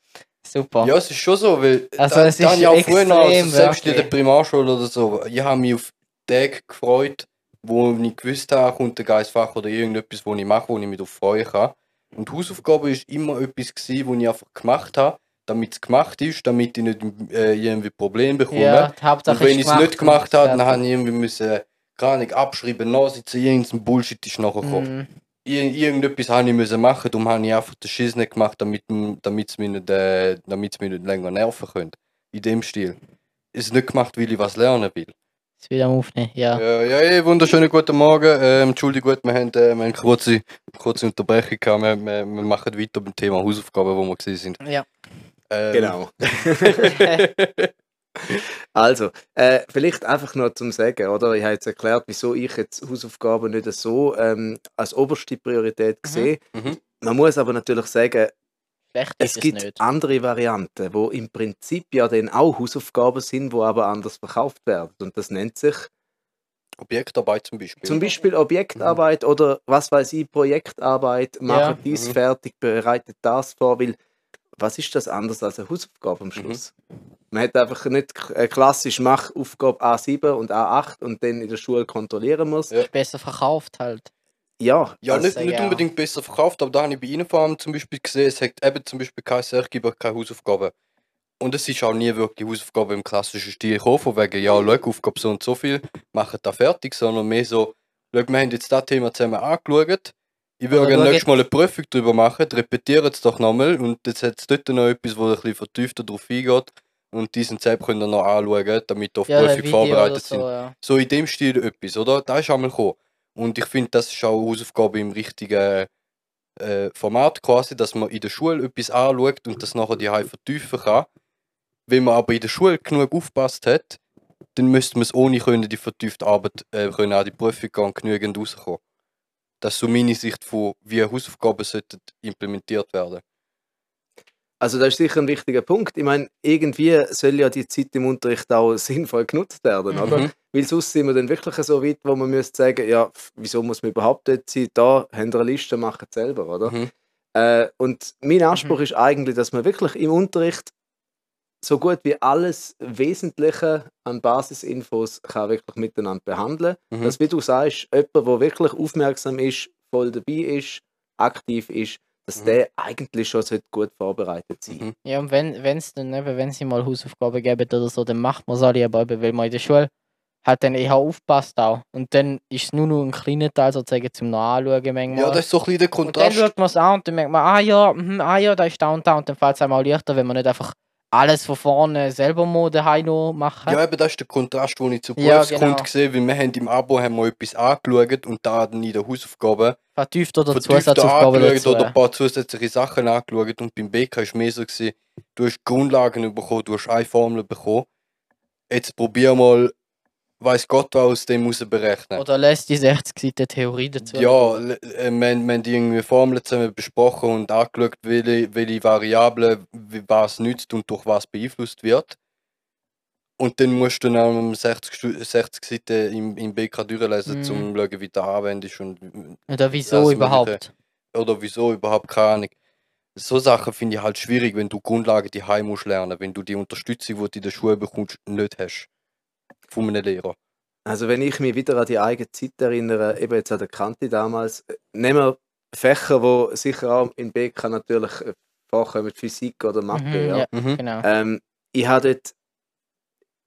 Speaker 1: Super.
Speaker 2: Ja, es ist schon so, weil
Speaker 1: Also
Speaker 2: da,
Speaker 1: es ist
Speaker 2: ich auch früher, noch, also selbst in der Primarschule oder so, ich habe mich auf Tage gefreut, wo ich gewusst habe, kommt ein geiles Fach oder irgendetwas, wo ich mache, wo ich mich darauf freuen kann. Und Hausaufgabe ist immer etwas gewesen, wo ich einfach gemacht habe, damit es gemacht ist, damit ich nicht äh, irgendwie Probleme bekomme.
Speaker 1: ja,
Speaker 2: Und wenn
Speaker 1: ist
Speaker 2: ich es nicht gemacht habe, dann habe ich irgendwie müssen, keine Ahnung, abschreiben, nachsitzen, irgendein Bullshit ist nachher gekommen.
Speaker 1: Mhm.
Speaker 2: Ir irgendetwas habe ich müssen machen, darum habe ich einfach den Schiss nicht gemacht, damit es mich, nicht, äh, mich nicht länger nerven könnte. In dem Stil. Es nicht gemacht, weil ich was lernen will.
Speaker 1: Ist wieder am Aufnehmen, ja.
Speaker 2: Ja, ja, ja, wunderschönen guten Morgen. Ähm, Entschuldigung, wir haben, äh, wir haben eine kurze, kurze Unterbrechung gehabt. Wir, wir, wir machen weiter beim Thema Hausaufgaben, wo wir gesehen sind.
Speaker 1: Ja.
Speaker 2: Ähm,
Speaker 3: Genau. Also, äh, vielleicht einfach noch zum Sagen, oder? Ich habe jetzt erklärt, wieso ich jetzt Hausaufgaben nicht so ähm, als oberste Priorität sehe.
Speaker 2: Mhm.
Speaker 3: Man muss aber natürlich sagen, es
Speaker 1: ist es
Speaker 3: gibt
Speaker 1: nicht.
Speaker 3: andere Varianten, wo im Prinzip ja dann auch Hausaufgaben sind, wo aber anders verkauft werden. Und das nennt sich
Speaker 2: Objektarbeit zum Beispiel.
Speaker 3: zum Beispiel Objektarbeit oder was weiß ich, Projektarbeit,
Speaker 1: Ja.
Speaker 3: machen dies
Speaker 2: Mhm.
Speaker 3: fertig, bereitet das vor, weil was ist das anders als eine Hausaufgabe am Schluss? Man hat einfach nicht klassisch mach Aufgabe A7 und A8 und dann in der Schule kontrollieren muss.
Speaker 2: Ja.
Speaker 1: Besser verkauft halt.
Speaker 3: Ja,
Speaker 2: Ja, nicht, nicht unbedingt besser verkauft, aber da habe ich bei Ihnen vor allem zum Beispiel gesehen, es hat eben zum Beispiel geheißen, ich gebe keine Hausaufgaben. Und es ist auch nie wirklich Hausaufgaben im klassischen Stil gekommen, von wegen, ja, schau, Aufgabe so und so viel, machen da fertig, sondern mehr so, schau, wir haben jetzt das Thema zusammen angeschaut, ich würde gerne nächstes Mal eine Prüfung darüber machen, repetiert es doch nochmal und jetzt hat es dort noch etwas, wo ein bisschen vertiefter drauf eingeht und diesen Zeit könnt ihr noch anschauen, damit ihr auf die
Speaker 1: Ja,
Speaker 2: Prüfung vorbereitet
Speaker 1: so,
Speaker 2: sind
Speaker 1: ja.
Speaker 2: so in dem Stil etwas, oder? Da ist einmal gekommen. Und ich finde, das ist auch eine Hausaufgabe im richtigen äh, Format quasi, dass man in der Schule etwas anschaut und das nachher die vertiefen kann. Wenn man aber in der Schule genug aufgepasst hat, dann müsste man es ohne können, die vertiefte Arbeit äh, können an die Prüfung gehen und genügend rauskommen. Das ist so meine Sicht von, wie Hausaufgaben sollten implementiert werden.
Speaker 3: also das ist sicher ein wichtiger Punkt. Ich meine, irgendwie soll ja die Zeit im Unterricht auch sinnvoll genutzt werden, oder?
Speaker 2: Mhm.
Speaker 3: Weil sonst sind wir dann wirklich so weit, wo man müsste sagen, ja, wieso muss man überhaupt dort sein? Da haben wir eine Liste, machen es selber, oder?
Speaker 2: Mhm.
Speaker 3: Äh, und mein Anspruch ist eigentlich, dass man wirklich im Unterricht so gut wie alles Wesentliche an Basisinfos kann wirklich miteinander behandeln.
Speaker 2: Mhm.
Speaker 3: Dass, wie du sagst, jemand, der wirklich aufmerksam ist, voll dabei ist, aktiv ist, dass
Speaker 2: Mhm.
Speaker 3: der eigentlich schon sollte gut vorbereitet sein
Speaker 2: Mhm.
Speaker 1: Ja, und wenn es dann eben, wenn sie mal Hausaufgaben geben oder so, dann macht man es alle, aber eben, weil man in der Schule halt dann eher aufpasst auch. Und dann ist es nur noch ein kleiner Teil sozusagen zum noch anschauen manchmal.
Speaker 2: Ja, das ist so ein bisschen der
Speaker 1: und dann
Speaker 2: Kontrast.
Speaker 1: schaut man es an und dann merkt man, ah ja, mhm, ah ja, da ist da und da und dann fällt es einem auch leichter, wenn man nicht einfach alles von vorne selber mal daheim machen.
Speaker 2: Ja, eben, das ist der Kontrast, den ich zu
Speaker 1: Ja,
Speaker 2: Berufskunden
Speaker 1: genau.
Speaker 2: gesehen weil wir haben im Abo haben wir etwas angeschaut und da dann in der Hausaufgabe
Speaker 1: Vertieft oder
Speaker 2: vertiefter
Speaker 1: Zusatzaufgaben dazu.
Speaker 2: oder
Speaker 1: ja.
Speaker 2: ein paar zusätzliche Sachen angeschaut und beim BK war es mehr so, gewesen, du hast Grundlagen bekommen, du hast eine Formel bekommen, jetzt probier mal, weiß Gott was aus dem raus berechnen.
Speaker 1: Oder lässt die 60 Seiten Theorie dazu.
Speaker 2: Ja, äh, wir, wir haben die irgendwie Formeln zusammen besprochen und angeschaut, welche, welche Variablen wie- was nützt und durch was beeinflusst wird. Und dann musst du dann auch 60, Stu- 60 Seiten im, im BK durchlesen,
Speaker 1: Mhm.
Speaker 2: um zu schauen, wie du anwendest und
Speaker 1: Oder wieso
Speaker 2: Alles
Speaker 1: überhaupt?
Speaker 2: oder wieso überhaupt keine Ahnung. So Sachen finde ich halt schwierig, wenn du Grundlagen die musst lernen, wenn du die Unterstützung, die du in der Schule bekommst, nicht hast. Von einem Lehrer.
Speaker 3: Also wenn ich mich wieder an die eigene Zeit erinnere, eben jetzt an der Kante damals, äh, nehmen wir Fächer, wo sicher auch in BK natürlich äh, vorkommen, Physik oder Mathe.
Speaker 1: Mhm,
Speaker 3: ja.
Speaker 1: ja.
Speaker 2: Mhm.
Speaker 1: Genau.
Speaker 3: Ähm, ich habe dort,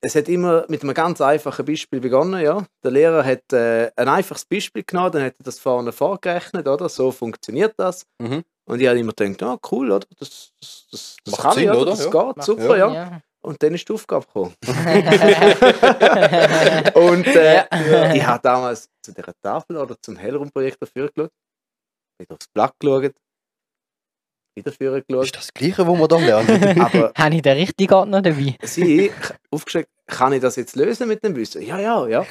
Speaker 3: es hat immer mit einem ganz einfachen Beispiel begonnen, ja. Der Lehrer hat äh, ein einfaches Beispiel genommen, dann hat er das vorne vorgerechnet, oder? So funktioniert das.
Speaker 2: Mhm.
Speaker 3: Und ich habe immer gedacht, ah, cool, oder? Das, das, das, das
Speaker 2: Macht
Speaker 3: kann ich,
Speaker 2: Sinn,
Speaker 3: oder?
Speaker 2: oder?
Speaker 3: Das
Speaker 2: Ja.
Speaker 3: geht,
Speaker 1: Macht
Speaker 3: super, ja.
Speaker 1: ja.
Speaker 3: Und dann ist die Aufgabe gekommen. Und äh,
Speaker 1: Ja.
Speaker 3: ich habe damals zu dieser Tafel oder zum Hellraumprojekt dafür geschaut, wieder aufs Blatt geschaut, wieder dafür geschaut.
Speaker 2: Ist das Gleiche, was wir da lernen?
Speaker 3: Aber
Speaker 1: Habe ich den richtigen Ordner dabei?
Speaker 3: sie aufgeschickt, kann ich das jetzt lösen mit dem Wissen? Ja, ja, ja.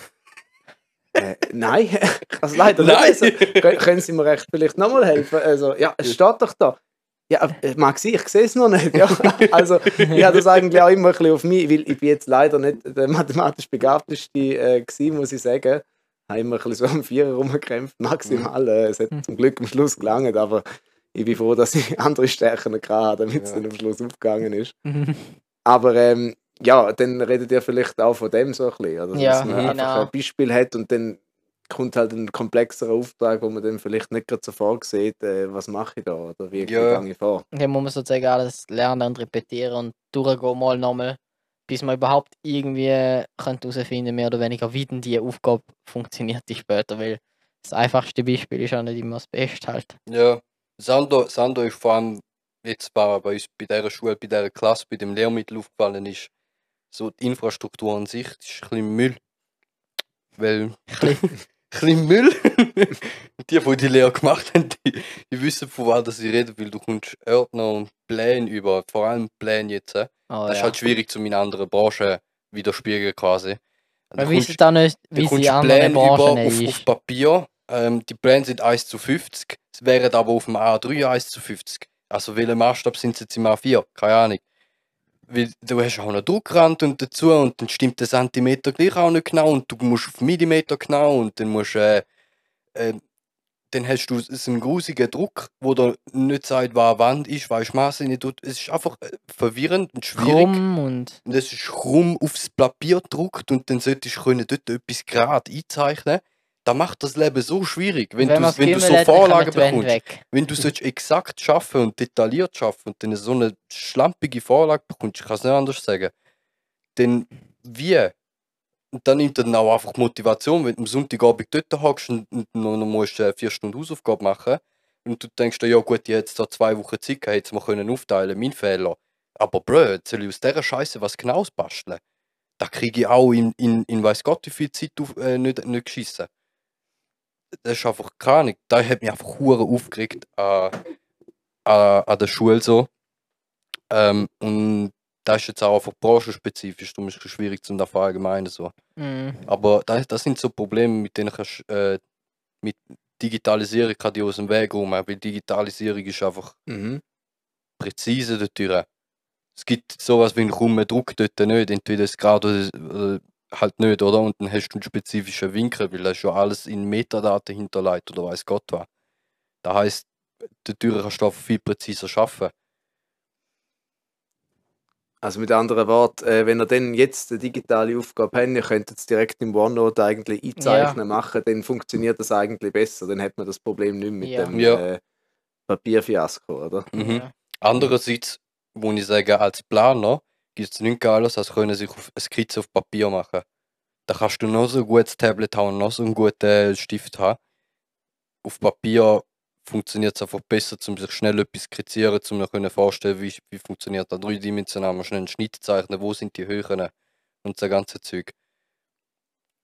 Speaker 3: Äh, nein, es leider
Speaker 2: Nein.
Speaker 3: nicht. Kön- Können Sie mir recht vielleicht nochmal helfen? Also, ja, es steht doch da. Ja, äh, mag sie, ich sehe es noch nicht. Ja. Also, ich habe das eigentlich auch immer ein bisschen auf mich, weil ich bin jetzt leider nicht der mathematisch Begabteste äh, gewesen, muss ich sagen. Habe immer ein bisschen so am Vierer rumgekämpft, maximal. Äh, es hat zum Glück am Schluss gelangt, aber ich bin froh, dass ich andere Stärken hatte, damit es
Speaker 2: Ja.
Speaker 3: dann am Schluss aufgegangen ist. Aber ähm, ja, dann redet ihr vielleicht auch von dem so ein bisschen. Oder?
Speaker 1: Ja,
Speaker 3: dass man
Speaker 1: genau.
Speaker 3: einfach ein Beispiel hat und dann kommt halt ein komplexerer Auftrag, wo man dann vielleicht nicht gerade sofort sieht, äh, was mache ich da oder wie
Speaker 2: Ja.
Speaker 3: gehe ich vor.
Speaker 1: Dann muss man sozusagen alles lernen und repetieren und durchgehen mal nochmal, bis man überhaupt irgendwie könnte herausfinden mehr oder weniger, wie denn die Aufgabe funktioniert die später, weil das einfachste Beispiel ist auch nicht immer das Beste halt.
Speaker 2: Ja, Sando, Sando ist vor allem jetzt bei, bei uns bei dieser Schule, bei dieser Klasse, bei dem Lehrmittel aufgefallen ist, so die Infrastruktur an sich ist ein bisschen Müll. weil bisschen Müll. die, die die Lehre gemacht haben, die, die wissen, von was ich rede, weil du kommst Ordner und Pläne über, vor allem Pläne jetzt. äh.
Speaker 1: Oh,
Speaker 2: Das ist
Speaker 1: ja.
Speaker 2: halt schwierig zu meiner anderen Branche widerspiegeln quasi. Du
Speaker 1: Wir
Speaker 2: kommst-
Speaker 1: wissen da nicht, wie sie andere
Speaker 2: Pläne über
Speaker 1: Branchen
Speaker 2: auf, auf. Papier. Ähm, die Pläne sind 1 zu 50. Es wären aber auf dem A3 1 zu 50. Also welcher Maßstab sind sie jetzt im A4? Keine Ahnung. Weil du hast auch einen Druckrand und dazu und dann stimmt der Zentimeter gleich auch nicht genau und du musst auf Millimeter genau und dann musst äh, äh, dann hast du so einen grusigen Druck, wo der nicht sagt, was Wand ist, was Maße nicht tut. Es ist einfach äh, verwirrend und schwierig.
Speaker 1: Krumm und
Speaker 2: das ist krumm aufs Papier gedruckt und dann solltest du können dort etwas gerade einzeichnen. Da macht das Leben so schwierig, wenn, du,
Speaker 1: man's
Speaker 2: wenn du so Vorlagen bekommst.
Speaker 1: Weg.
Speaker 2: Wenn du sollst exakt schaffen und detailliert schaffen und dann so eine schlampige Vorlage bekommst, ich kann es nicht anders sagen, dann wie? Und dann nimmt dann auch einfach Motivation, wenn du am Sonntagabend dort hockst und, und noch, noch musst äh, vier Stunden Hausaufgabe machen und du denkst dir, ja gut, ich hätte jetzt da zwei Wochen Zeit gehabt, hätte es können aufteilen, mein Fehler. Aber blöd, jetzt soll ich aus dieser Scheiße was Genaues basteln? Da kriege ich auch in, in, in weiß Gott wie viel Zeit auf, äh, nicht, nicht geschissen. Das ist einfach keine Ahnung. Da hat mich einfach hure aufgeregt an, an, an der Schule so. Ähm, und das ist jetzt auch einfach branchenspezifisch, darum ist es schwierig zu verallgemeinern so.
Speaker 1: Mhm.
Speaker 2: Aber das, das sind so Probleme, mit denen kannst äh, mit Digitalisierung kann die aus dem Weg rum, weil Digitalisierung ist einfach
Speaker 3: Mhm.
Speaker 2: präzise dort. Es gibt sowas wie einen krummen Druck dort nicht, entweder es gerade oder äh, halt nicht, oder? Und dann hast du einen spezifischen Winkel, weil das ja alles in Metadaten hinterlegt oder weiß Gott was. Das heisst, dort kannst du viel präziser arbeiten.
Speaker 3: Also mit anderen Worten, äh, wenn ihr dann jetzt eine digitale Aufgabe habt, ihr könnt es direkt im OneNote eigentlich einzeichnen, machen, dann funktioniert das eigentlich besser. Dann hat man das Problem nicht mit
Speaker 1: Ja.
Speaker 3: dem
Speaker 2: Ja.
Speaker 3: Äh, Papierfiasko, oder?
Speaker 2: Mhm.
Speaker 1: Ja.
Speaker 2: Andererseits, wo ich sage, als Planer gibt es nichts Geiles, als können sich auf eine Skizze auf Papier machen. Da kannst du noch so ein gutes Tablet haben, noch so einen guten Stift haben. Auf Papier funktioniert es einfach besser, um sich schnell etwas zu skizzieren, um können vorstellen, wie, wie funktioniert das dreidimensional, mal schnell einen Schnitt zeichnen, wo sind die Höhen und so ganze Zeug.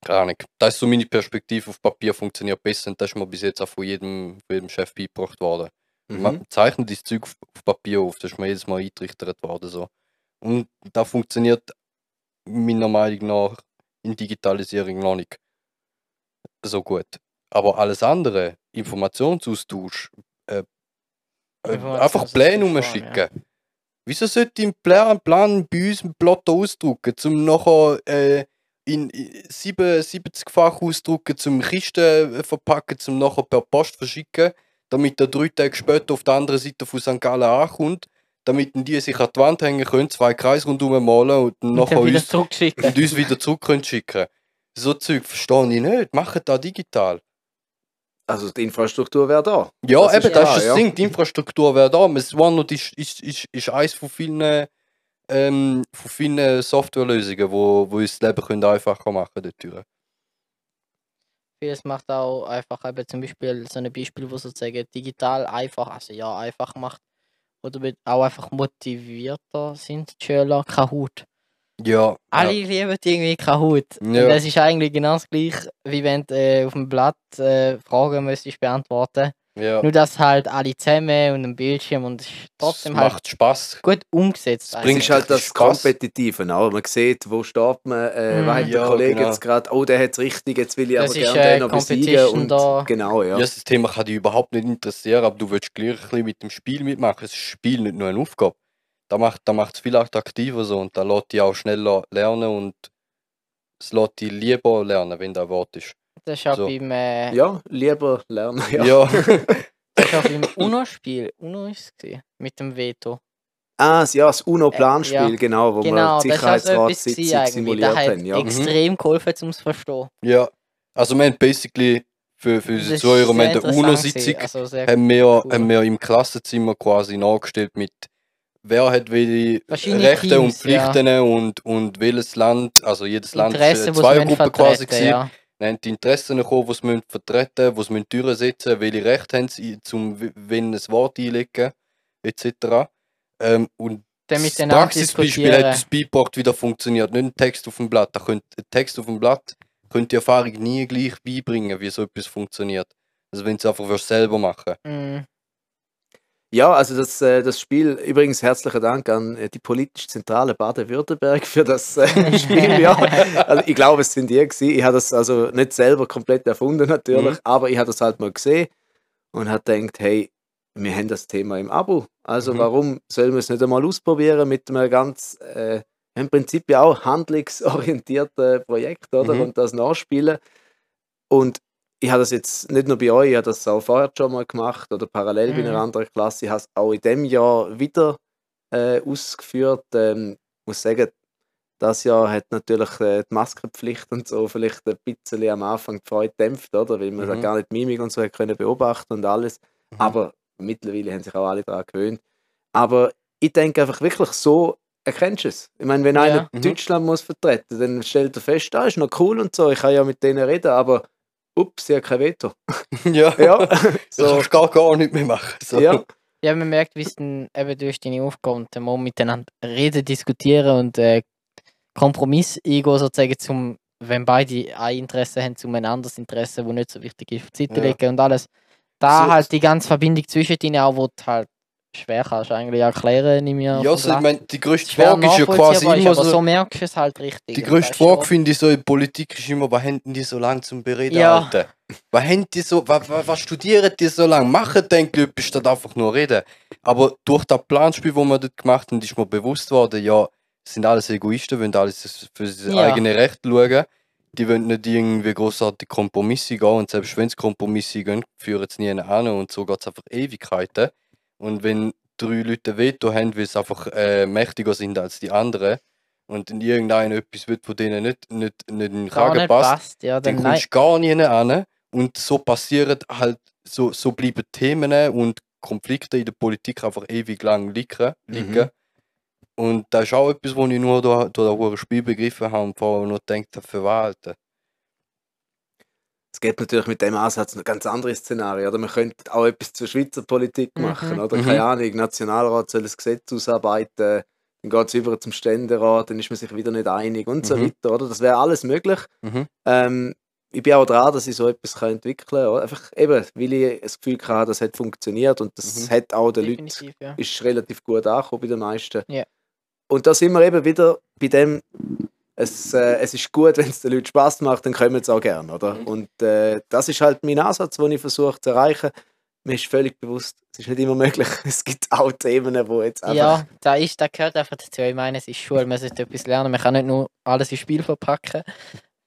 Speaker 2: Keine Ahnung. Das ist so meine Perspektive auf Papier funktioniert besser und das ist mir bis jetzt auch von jedem, von jedem Chef beigebracht worden.
Speaker 3: Mhm.
Speaker 2: Man zeichnet das Zeug auf, auf Papier auf, das ist mir jedes Mal eingetrichtert worden. So. Und da funktioniert meiner Meinung nach in Digitalisierung noch nicht so gut. Aber alles andere, Informationsaustausch, äh, äh, einfach Pläne umschicken. Wieso sollte ich einen Plan, Plan bei uns einen Plotter ausdrucken, um nachher äh, in in sieben- 70-fach ausdrucken, zum Kisten verpacken, zum nachher per Post verschicken, damit er drei Tage später auf der anderen Seite von St. Gallen ankommt, damit die sich an die Wand hängen können, zwei Kreise rundherum malen und dann
Speaker 1: Und
Speaker 2: nachher uns,
Speaker 1: zurückschicken.
Speaker 2: und uns wieder zurück können schicken So Zeug verstehe ich nicht. Macht das digital.
Speaker 3: Also die Infrastruktur wäre da.
Speaker 2: Ja,
Speaker 3: Das ist
Speaker 2: eben, das
Speaker 3: klar,
Speaker 2: ist das
Speaker 3: ja.
Speaker 2: Ding. Die Infrastruktur wäre da. Das OneNote ist, ist, ist, ist eines von vielen, ähm, von vielen Softwarelösungen, wo, wo uns das Leben können einfacher machen können.
Speaker 1: Vieles macht auch einfach eben zum Beispiel so ein Beispiel, wo sozusagen digital einfach, also ja, einfach macht. Oder mit- auch einfach motivierter sind die Schüler. Kahoot.
Speaker 2: Ja,
Speaker 1: Alle lieben irgendwie Kahoot. Und
Speaker 2: Ja.
Speaker 1: das ist eigentlich genau das gleiche, wie wenn du äh, auf dem Blatt äh, Fragen müsstest beantworten.
Speaker 2: Ja.
Speaker 1: Nur dass halt alle zusammen und ein Bildschirm und trotzdem
Speaker 2: es
Speaker 1: halt
Speaker 2: macht Spaß.
Speaker 1: gut umgesetzt.
Speaker 3: Das
Speaker 2: bringt
Speaker 3: halt das
Speaker 2: Spaß.
Speaker 3: Kompetitive. Auch. Man sieht, wo steht man, äh, was hat der
Speaker 2: Ja,
Speaker 3: Kollege
Speaker 2: genau.
Speaker 3: jetzt gerade, oh, der hat es richtig, jetzt will ich
Speaker 1: Das
Speaker 3: aber gerne
Speaker 1: äh,
Speaker 3: den noch besiegen. Und,
Speaker 1: da.
Speaker 3: Genau, ja.
Speaker 2: Ja. das Thema kann dich überhaupt nicht interessieren, aber du willst gleich ein bisschen mit dem Spiel mitmachen. Es ist Spiel, nicht nur eine Aufgabe. Da macht da es viel attraktiver so und da lässt dich auch schneller lernen und es lässt dich lieber lernen, wenn das ein Wort ist.
Speaker 1: Das ist auch
Speaker 2: So.
Speaker 1: beim, äh,
Speaker 3: Ja, lieber lernen. Ja.
Speaker 2: Ja.
Speaker 1: das ist auch beim UNO-Spiel. UNO ist es mit dem Veto.
Speaker 3: Ah, ja, das UNO-Planspiel,
Speaker 1: Äh, ja.
Speaker 3: genau, wo
Speaker 1: Genau,
Speaker 3: wir die
Speaker 1: das ist auch so etwas gewesen
Speaker 3: Sicherheitratssitzung
Speaker 1: eigentlich.
Speaker 3: simuliert
Speaker 1: Das hat
Speaker 3: haben. Ja.
Speaker 1: extrem geholfen, um es zu verstehen.
Speaker 2: Ja, also wir haben basically für, für unsere Zuhörer, wir haben eine UNO-Sitzung,
Speaker 1: Also
Speaker 2: haben wir,
Speaker 1: cool.
Speaker 2: haben wir im Klassenzimmer quasi nachgestellt mit wer hat welche Rechte und
Speaker 1: Teams, ja.
Speaker 2: Pflichten und, und welches Land, also jedes Land eine
Speaker 1: die sie müssen
Speaker 2: Zweiergruppe quasi gewesen.
Speaker 1: ja.
Speaker 2: Haben die Interessen gekommen, die sie müssen vertreten müssen, die sie müssen durchsetzen welche Rechte haben sie, zum wenn ein Wort einlegen, etc. Ähm, und
Speaker 1: Dann
Speaker 2: das Praxisbeispiel hat
Speaker 1: diskutieren.
Speaker 2: uns beigebracht, wie das funktioniert. Nicht ein Text auf dem Blatt. Da könnt ein Text auf dem Blatt können die Erfahrung nie gleich beibringen, wie so etwas funktioniert. Also wenn sie einfach würdest selber machen.
Speaker 1: Mm.
Speaker 3: Ja, also das, äh, das Spiel, übrigens herzlichen Dank an äh, die politische Zentrale Baden-Württemberg für das äh, Spiel. Ja. Also ich glaube, es sind die gewesen. Ich habe das also nicht selber komplett erfunden natürlich,
Speaker 2: Mhm.
Speaker 3: aber ich habe das halt mal gesehen und habe gedacht, hey, wir haben das Thema im Abo. Also
Speaker 2: Mhm.
Speaker 3: warum sollen wir es nicht einmal ausprobieren mit einem ganz äh, im Prinzip ja auch handlungsorientierten Projekt, oder?
Speaker 2: Mhm.
Speaker 3: Und das nachspielen. Und ich habe das jetzt nicht nur bei euch, ich habe das auch vorher schon mal gemacht oder parallel bei einer
Speaker 1: Mhm.
Speaker 3: anderen Klasse. Ich habe es auch in dem Jahr wieder äh, ausgeführt. Ähm, ich muss sagen, das Jahr hat natürlich äh, die Maskenpflicht und so vielleicht ein bisschen am Anfang die Freude dämpft, oder? Weil man da
Speaker 2: Mhm.
Speaker 3: gar nicht Mimik und so hat können beobachten und alles.
Speaker 2: Mhm.
Speaker 3: Aber mittlerweile haben sich auch alle daran gewöhnt. Aber ich denke einfach wirklich so, erkennst du es? Ich meine, wenn
Speaker 1: Ja.
Speaker 3: einer
Speaker 2: Mhm.
Speaker 3: Deutschland muss vertreten, dann stellt er fest, da ist noch cool und so, ich kann ja mit denen reden, aber ups, sie hat kein Veto.
Speaker 2: ja,
Speaker 3: Ja,
Speaker 2: das
Speaker 3: so,
Speaker 2: kannst du gar, gar nicht mehr machen. So.
Speaker 3: ja.
Speaker 1: Ja, man merkt, wie es dann eben durch deine Aufgabe und dann mal miteinander reden, diskutieren und äh, Kompromiss eingehen, sozusagen, zum, wenn beide ein Interesse haben, zum ein anderes Interesse, wo nicht so wichtig ist, auf die Seite
Speaker 2: Ja.
Speaker 1: legen und alles. Da
Speaker 2: So-
Speaker 1: halt die ganze Verbindung zwischen denen auch, wo du halt schwer kannst eigentlich erklären, nehme ich
Speaker 2: Ja,
Speaker 1: auf
Speaker 2: so,
Speaker 1: den
Speaker 2: ich meine, die größte Frage ist ja quasi immer
Speaker 1: aber
Speaker 2: so.
Speaker 1: so merkst du es halt richtig.
Speaker 2: Die größte Frage, finde ich, so in Politik ist immer, was haben die so lange zum Bereden
Speaker 1: Ja.
Speaker 2: halten? Was haben die so, was, was, studieren die so lange? Machen denke ich, statt einfach nur reden. Aber durch das Planspiel, das wir dort gemacht haben, ist mir bewusst worden, ja, es sind alles Egoisten, wollen alles für sein
Speaker 1: Ja.
Speaker 2: eigenes Recht schauen. Die wollen nicht irgendwie großartig Kompromisse gehen und selbst wenn es Kompromisse gehen, führen sie nie an und so geht es einfach Ewigkeiten. Und wenn drei Leute ein Veto haben, weil sie einfach äh, mächtiger sind als die anderen und in irgendeiner etwas wird, von denen nicht, nicht, nicht in den Kragen passt,
Speaker 1: passt. Ja,
Speaker 2: dann
Speaker 1: dann
Speaker 2: kommst du gar nicht an. Und so passieren halt, so, so bleiben Themen und Konflikte in der Politik einfach ewig lang liegen. liegen. Und das ist auch etwas, was ich nur durch, durch das hure Spiel begriffen habe und vorher nur gedacht habe, verwalten.
Speaker 3: Es gibt natürlich mit dem Ansatz noch ganz andere Szenarien. Oder man könnte auch etwas zur Schweizer Politik
Speaker 1: Mhm.
Speaker 3: machen. Oder
Speaker 2: Mhm.
Speaker 3: keine Ahnung, Nationalrat soll ein Gesetz ausarbeiten, dann geht es über zum Ständerat, dann ist man sich wieder nicht einig und so
Speaker 2: Mhm.
Speaker 3: weiter. Oder? Das wäre alles möglich.
Speaker 2: Mhm.
Speaker 3: Ähm, ich bin auch dran, dass ich so etwas kann entwickeln kann. Einfach eben, weil ich das Gefühl hatte, das hat funktioniert und das
Speaker 2: Mhm.
Speaker 3: hat auch den Leuten
Speaker 1: ja.
Speaker 3: ist relativ gut angekommen bei den meisten.
Speaker 1: Ja.
Speaker 3: Und da sind wir eben wieder bei dem, es, äh, es ist gut, wenn es den Leuten Spaß macht, dann kommen sie auch gerne, oder?
Speaker 2: Mhm.
Speaker 3: Und äh, das ist halt mein Ansatz, den ich versuche zu erreichen. Mir ist völlig bewusst, es ist nicht immer möglich. Es gibt auch Themen, wo jetzt einfach...
Speaker 1: Ja, da, ist, da gehört einfach dazu. Ich meine, es ist Schule, man sollte etwas lernen. Man kann nicht nur alles ins Spiel verpacken.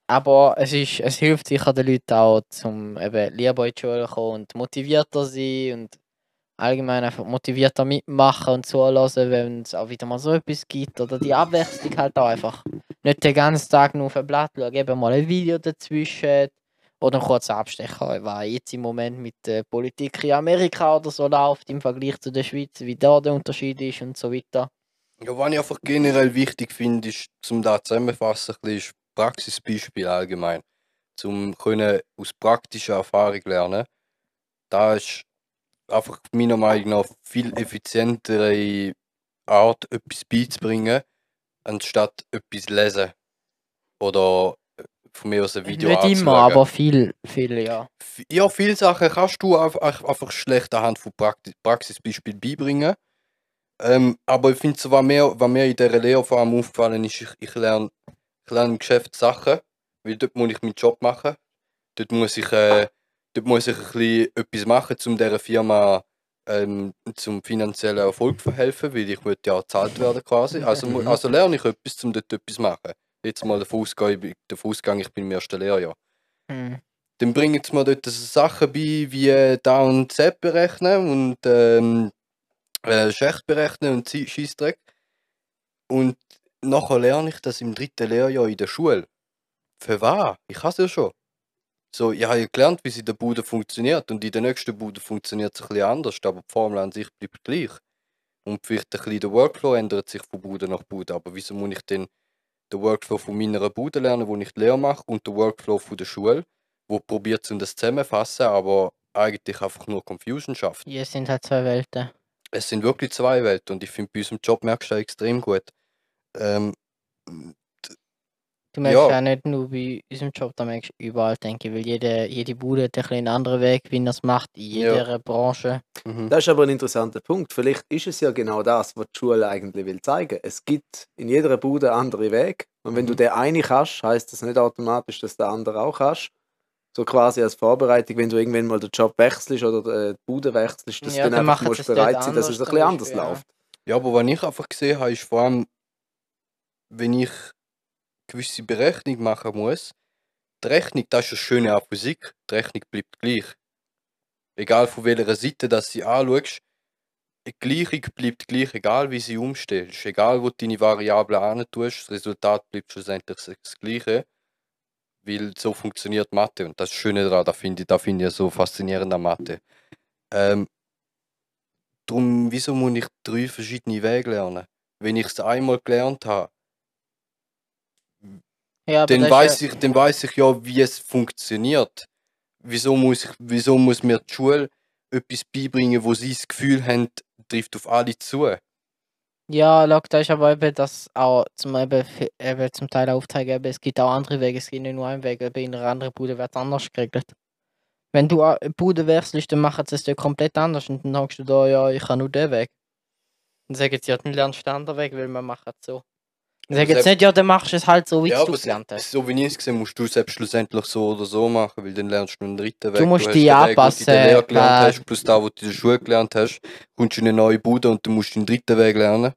Speaker 1: Aber es, ist, es hilft sicher den Leuten auch, zum eben lieber in die Schule zu kommen und motivierter sein und allgemein einfach motivierter mitmachen und zulassen, wenn es auch wieder mal so etwas gibt. Oder die Abwechslung halt auch einfach. Nicht den ganzen Tag nur auf ein Blatt schauen, eben mal ein Video dazwischen. Oder einen kurzen Abstecher, was jetzt im Moment mit der Politik in Amerika oder so läuft im Vergleich zu der Schweiz, wie da der Unterschied ist und so weiter.
Speaker 2: Ja, was ich einfach generell wichtig finde, ist, zum da zusammenfassen, ist Praxisbeispiel allgemein. Zum können aus praktischer Erfahrung lernen. Da ist einfach meiner Meinung nach viel effizientere Art, etwas beizubringen, anstatt etwas lesen. Oder äh, von mir aus ein Video
Speaker 1: Nicht immer,
Speaker 2: anzuschauen.
Speaker 1: aber viel, viel, ja.
Speaker 2: Ja, viele Sachen kannst du einfach, einfach schlecht anhand von Praxis, Praxisbeispielen beibringen. Ähm, aber ich finde, was mir, was mir in dieser Lehre vor allem aufgefallen ist, ich, ich lerne ich lerne im Geschäft Sachen, weil dort muss ich meinen Job machen. Dort muss ich, äh, dort muss ich ein bisschen etwas machen, um dieser Firma ähm, zum finanziellen Erfolg verhelfen, weil ich möchte ja bezahlt werden quasi. Also,
Speaker 3: Mhm.
Speaker 2: also lerne ich etwas, um dort etwas zu machen. Jetzt mal davon ausgehen, ich bin- davon ausgegangen, ich bin im ersten Lehrjahr
Speaker 1: Hm.
Speaker 2: dann bringen sie mir dort so Sachen bei, wie äh, Da und Z berechnen und ähm, äh, Schicht berechnen und Scheissdreck. Und nachher lerne ich das im dritten Lehrjahr in der Schule. Für was? Ich habe es ja schon. So, ich habe ja gelernt, wie es in der Bude funktioniert und in der nächsten Bude funktioniert es ein bisschen anders, aber die Formel an sich bleibt gleich. Und vielleicht ein bisschen der Workflow ändert sich von Bude nach Bude, aber wieso muss ich denn den Workflow von meiner Bude lernen, wo ich die Lehre mache, und den Workflow von der Schule, wo probiert um das zusammenfassen, aber eigentlich einfach nur Confusion schafft.
Speaker 1: Hier sind halt zwei Welten.
Speaker 2: Es sind wirklich zwei Welten und ich finde, bei unserem Job merkst du extrem gut. Ähm,
Speaker 1: Du merkst
Speaker 2: Ja.
Speaker 1: ja nicht nur bei unserem Job, da merkst du überall, denke ich, weil jede, jede Bude hat ein bisschen einen anderen Weg, wie er es macht, in
Speaker 2: Ja.
Speaker 1: jeder Branche.
Speaker 2: Mhm.
Speaker 3: Das ist aber ein interessanter Punkt. Vielleicht ist es ja genau das, was die Schule eigentlich will zeigen. Es gibt in jeder Bude andere Wege. Und wenn du
Speaker 2: Mhm.
Speaker 3: den eine kannst, heißt das nicht automatisch, dass der andere auch kannst. So quasi als Vorbereitung, wenn du irgendwann mal den Job wechselst oder äh, die Bude wechselst, dass
Speaker 1: Ja,
Speaker 3: du dann
Speaker 1: dann
Speaker 3: einfach musst bereit sein, dass es ein
Speaker 1: anders
Speaker 3: bisschen anders
Speaker 1: ja.
Speaker 3: läuft.
Speaker 2: Ja, aber was ich einfach gesehen habe, ist vor allem, wenn ich gewisse Berechnung machen muss, die Rechnung, das ist das Schöne an Physik, die Rechnung bleibt gleich. Egal von welcher Seite dass sie anschaust, die Gleichung bleibt gleich, egal wie sie umstellst. Egal wo du deine Variablen an tust, das Resultat bleibt schlussendlich das gleiche. Weil so funktioniert Mathe und das Schöne daran, das finde ich, das finde ich so faszinierend an Mathe. Ähm, Darum, wieso muss ich drei verschiedene Wege lernen? Wenn ich es einmal gelernt habe,
Speaker 1: Ja,
Speaker 2: dann weiß
Speaker 1: ja,
Speaker 2: ich, dann weiß ich ja, wie es funktioniert. Wieso muss ich, wieso muss mir die Schule etwas beibringen, wo sie das Gefühl haben, trifft auf alle zu?
Speaker 1: ja, look, da ist aber eben das auch zum, eben, eben zum Teil aufzeigen, eben, es gibt auch andere Wege, es gibt nicht nur einen Weg, eben in einer anderen Bude wird es anders geregelt. Wenn du eine Bude wechselst, dann machen sie es dir komplett anders und dann sagst du da, ja, ich kann nur den Weg. Dann sagen sie, ja, dann lernst du den anderen Weg, weil wir machen es so. Dann
Speaker 2: selbst-
Speaker 1: sie nicht, ja, dann machst du es halt so, wie
Speaker 2: ja,
Speaker 1: du es gelernt hast.
Speaker 2: so wie ich es gesehen musst du selbst schlussendlich so oder so machen, weil dann lernst du einen dritten Weg.
Speaker 1: Du musst dich
Speaker 2: den Weg, wo du
Speaker 1: anpassen,
Speaker 2: Lehre gelernt
Speaker 1: äh,
Speaker 2: hast, plus da, wo du in der Schule gelernt hast, kommst du in eine neue Bude und du musst den dritten Weg lernen.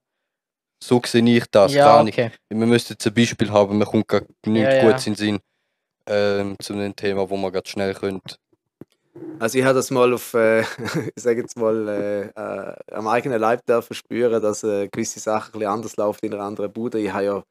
Speaker 2: So sehe ich das,
Speaker 1: ja,
Speaker 2: gar nicht.
Speaker 1: okay.
Speaker 2: Wir müssten jetzt ein Beispiel haben, mir kommt gerade nichts
Speaker 1: Ja, ja.
Speaker 2: Gutes in den Sinn ähm, zu einem Thema, wo man gerade schnell könnte.
Speaker 3: Also ich habe das mal auf, äh, ich sage jetzt mal, äh, äh, am eigenen Leib dürfen spüren, dass äh, gewisse Sachen ein bisschen anders laufen in einer anderen Bude. Ich habe ja,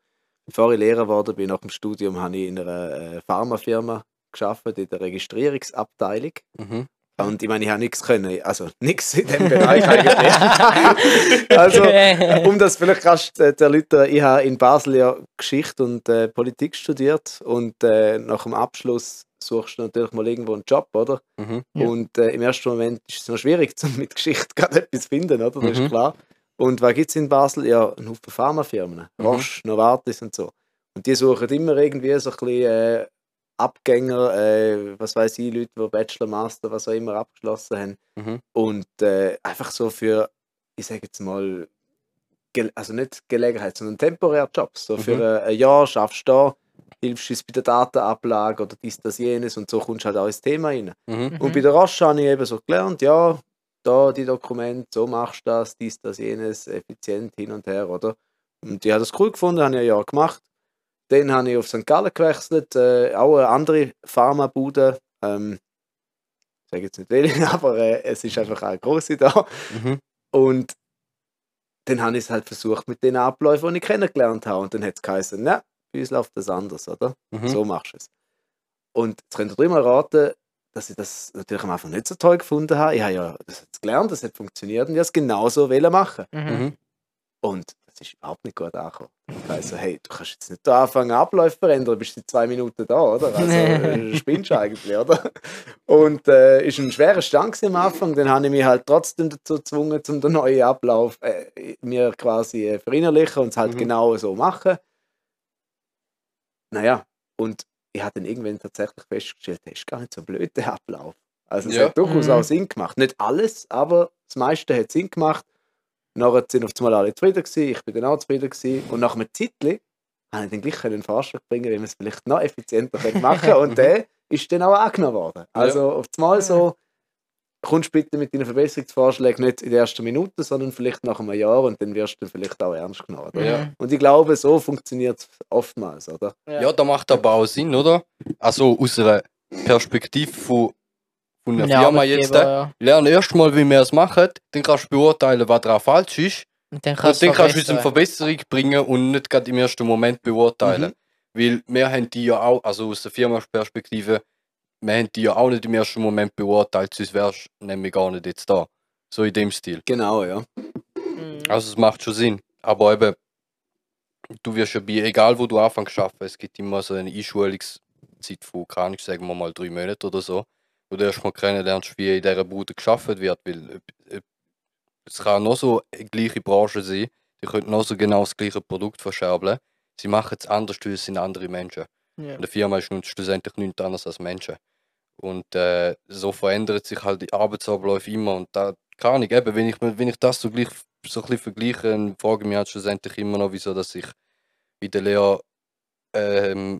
Speaker 3: bevor ich Lehrer geworden bin, nach dem Studium, habe ich in einer äh, Pharmafirma gearbeitet, in der Registrierungsabteilung.
Speaker 2: Mhm.
Speaker 3: Und ich meine, ich habe nichts können, also nichts in dem Bereich eigentlich. also, um das vielleicht zu zu erläutern, ich habe in Basel ja Geschichte und äh, Politik studiert und äh, nach dem Abschluss suchst du natürlich mal irgendwo einen Job, oder?
Speaker 2: Mhm.
Speaker 1: Ja.
Speaker 3: Und äh, im ersten Moment ist es noch schwierig, zum mit Geschichte gerade etwas zu finden, oder? Das
Speaker 2: Mhm.
Speaker 3: ist klar. Und was gibt es in Basel? Ja, ein Haufen Pharmafirmen,
Speaker 2: Mhm.
Speaker 3: Roche, Novartis und so. Und die suchen immer irgendwie so ein bisschen äh, Abgänger, äh, was weiß ich, Leute, die Bachelor, Master, was auch immer abgeschlossen haben.
Speaker 2: Mhm.
Speaker 3: Und äh, einfach so für, ich sage jetzt mal, also nicht Gelegenheit, sondern temporär Jobs. So für
Speaker 2: Mhm.
Speaker 3: ein Jahr schaffst du da, hilfst uns bei der Datenablage oder dies, das, jenes und so kommst du halt auch ins Thema rein.
Speaker 2: Mhm.
Speaker 3: Und bei der Roche habe ich eben so gelernt, ja, da die Dokumente, so machst du das, dies, das, jenes, effizient hin und her, oder? Und ich habe das cool gefunden, habe ich ein Jahr gemacht. Dann habe ich auf St. Gallen gewechselt, äh, auch eine andere Pharmabude. Ähm, ich sage jetzt nicht welche, aber äh, es ist einfach eine große da.
Speaker 2: Mhm.
Speaker 3: Und dann habe ich es halt versucht mit den Abläufen, die ich kennengelernt habe. Und dann hat es geheißen, ne, bei uns läuft das anders, oder?
Speaker 2: Mhm.
Speaker 3: So machst du es. Und jetzt könnt ihr dreimal raten, dass ich das natürlich am Anfang nicht so toll gefunden habe. Ich habe ja das gelernt, das hat funktioniert und ich wollte es genauso wollen machen.
Speaker 1: Mhm.
Speaker 2: Mhm.
Speaker 3: Und das ist überhaupt nicht gut angekommen. Ich also, hey, du kannst jetzt nicht da anfangen, Abläufe verändern, du bist in zwei Minuten da, oder? Also, äh, spinnst du eigentlich, oder? Und äh, ist ein schwerer Stand am Anfang. Dann habe ich mich halt trotzdem dazu gezwungen, um den neuen Ablauf äh, mir quasi äh, verinnerlichen und es halt
Speaker 2: Mhm.
Speaker 3: genau so machen. Naja, und ich habe dann irgendwann tatsächlich festgestellt, das ist gar nicht so blöd, der Ablauf. Also es
Speaker 2: Ja.
Speaker 3: hat durchaus
Speaker 1: Mhm.
Speaker 3: auch Sinn gemacht. Nicht alles, aber das meiste hat Sinn gemacht. Nachher sind auf einmal alle zufrieden gewesen, ich bin dann auch zufrieden gewesen. Und nach einem Zeitchen habe ich dann gleich einen Vorschlag bringen, wie man es vielleicht noch effizienter könnte machen Und der ist dann auch angenommen worden. Also auf einmal so, kommst bitte mit deinen Verbesserungsvorschlägen nicht in der ersten Minute, sondern vielleicht nach einem Jahr und dann wirst du dann vielleicht auch ernst genommen. Oder?
Speaker 2: Ja.
Speaker 3: Und ich glaube, so funktioniert es oftmals, oder?
Speaker 2: Ja, da macht aber auch Sinn, oder? Also aus einer Perspektive von, von einer
Speaker 1: Ja,
Speaker 2: Firma jetzt. Äh,
Speaker 1: ja.
Speaker 2: lerne erst mal, wie wir es machen, dann kannst du beurteilen, was daran falsch ist.
Speaker 1: Und dann
Speaker 2: Und
Speaker 1: kannst
Speaker 2: dann
Speaker 1: du
Speaker 2: kannst du uns eine
Speaker 1: verbessern.
Speaker 2: Verbesserung bringen und nicht gerade im ersten Moment beurteilen.
Speaker 3: Mhm.
Speaker 2: Weil wir haben die ja auch, also aus der Firmenperspektive, wir haben die ja auch nicht im ersten Moment beurteilt, sonst wärst du nämlich gar nicht jetzt da. So in dem Stil.
Speaker 3: Genau, ja.
Speaker 1: Mhm.
Speaker 2: Also es macht schon Sinn. Aber eben, du wirst ja bei, egal wo du anfängst zu arbeiten, es gibt immer so eine Einschulungszeit von, keine Ahnung, sagen wir mal drei Monate oder so, wo du erstmal kennenlernst, wie in dieser Bude geschafft wird. Weil äh, es kann noch so eine gleiche Branche sein, die können noch so genau das gleiche Produkt verscherbeln. sie machen es anders, weil es sind andere Menschen.
Speaker 1: Ja.
Speaker 2: Und eine Firma ist nun schlussendlich nichts anderes als Menschen. Und äh, so verändert sich halt die Arbeitsabläufe immer. Und da kann ich eben, wenn ich, wenn ich das so, gleich, so ein bisschen vergleiche, dann frage ich mich halt schlussendlich immer noch, wieso dass ich in der Lehre ähm,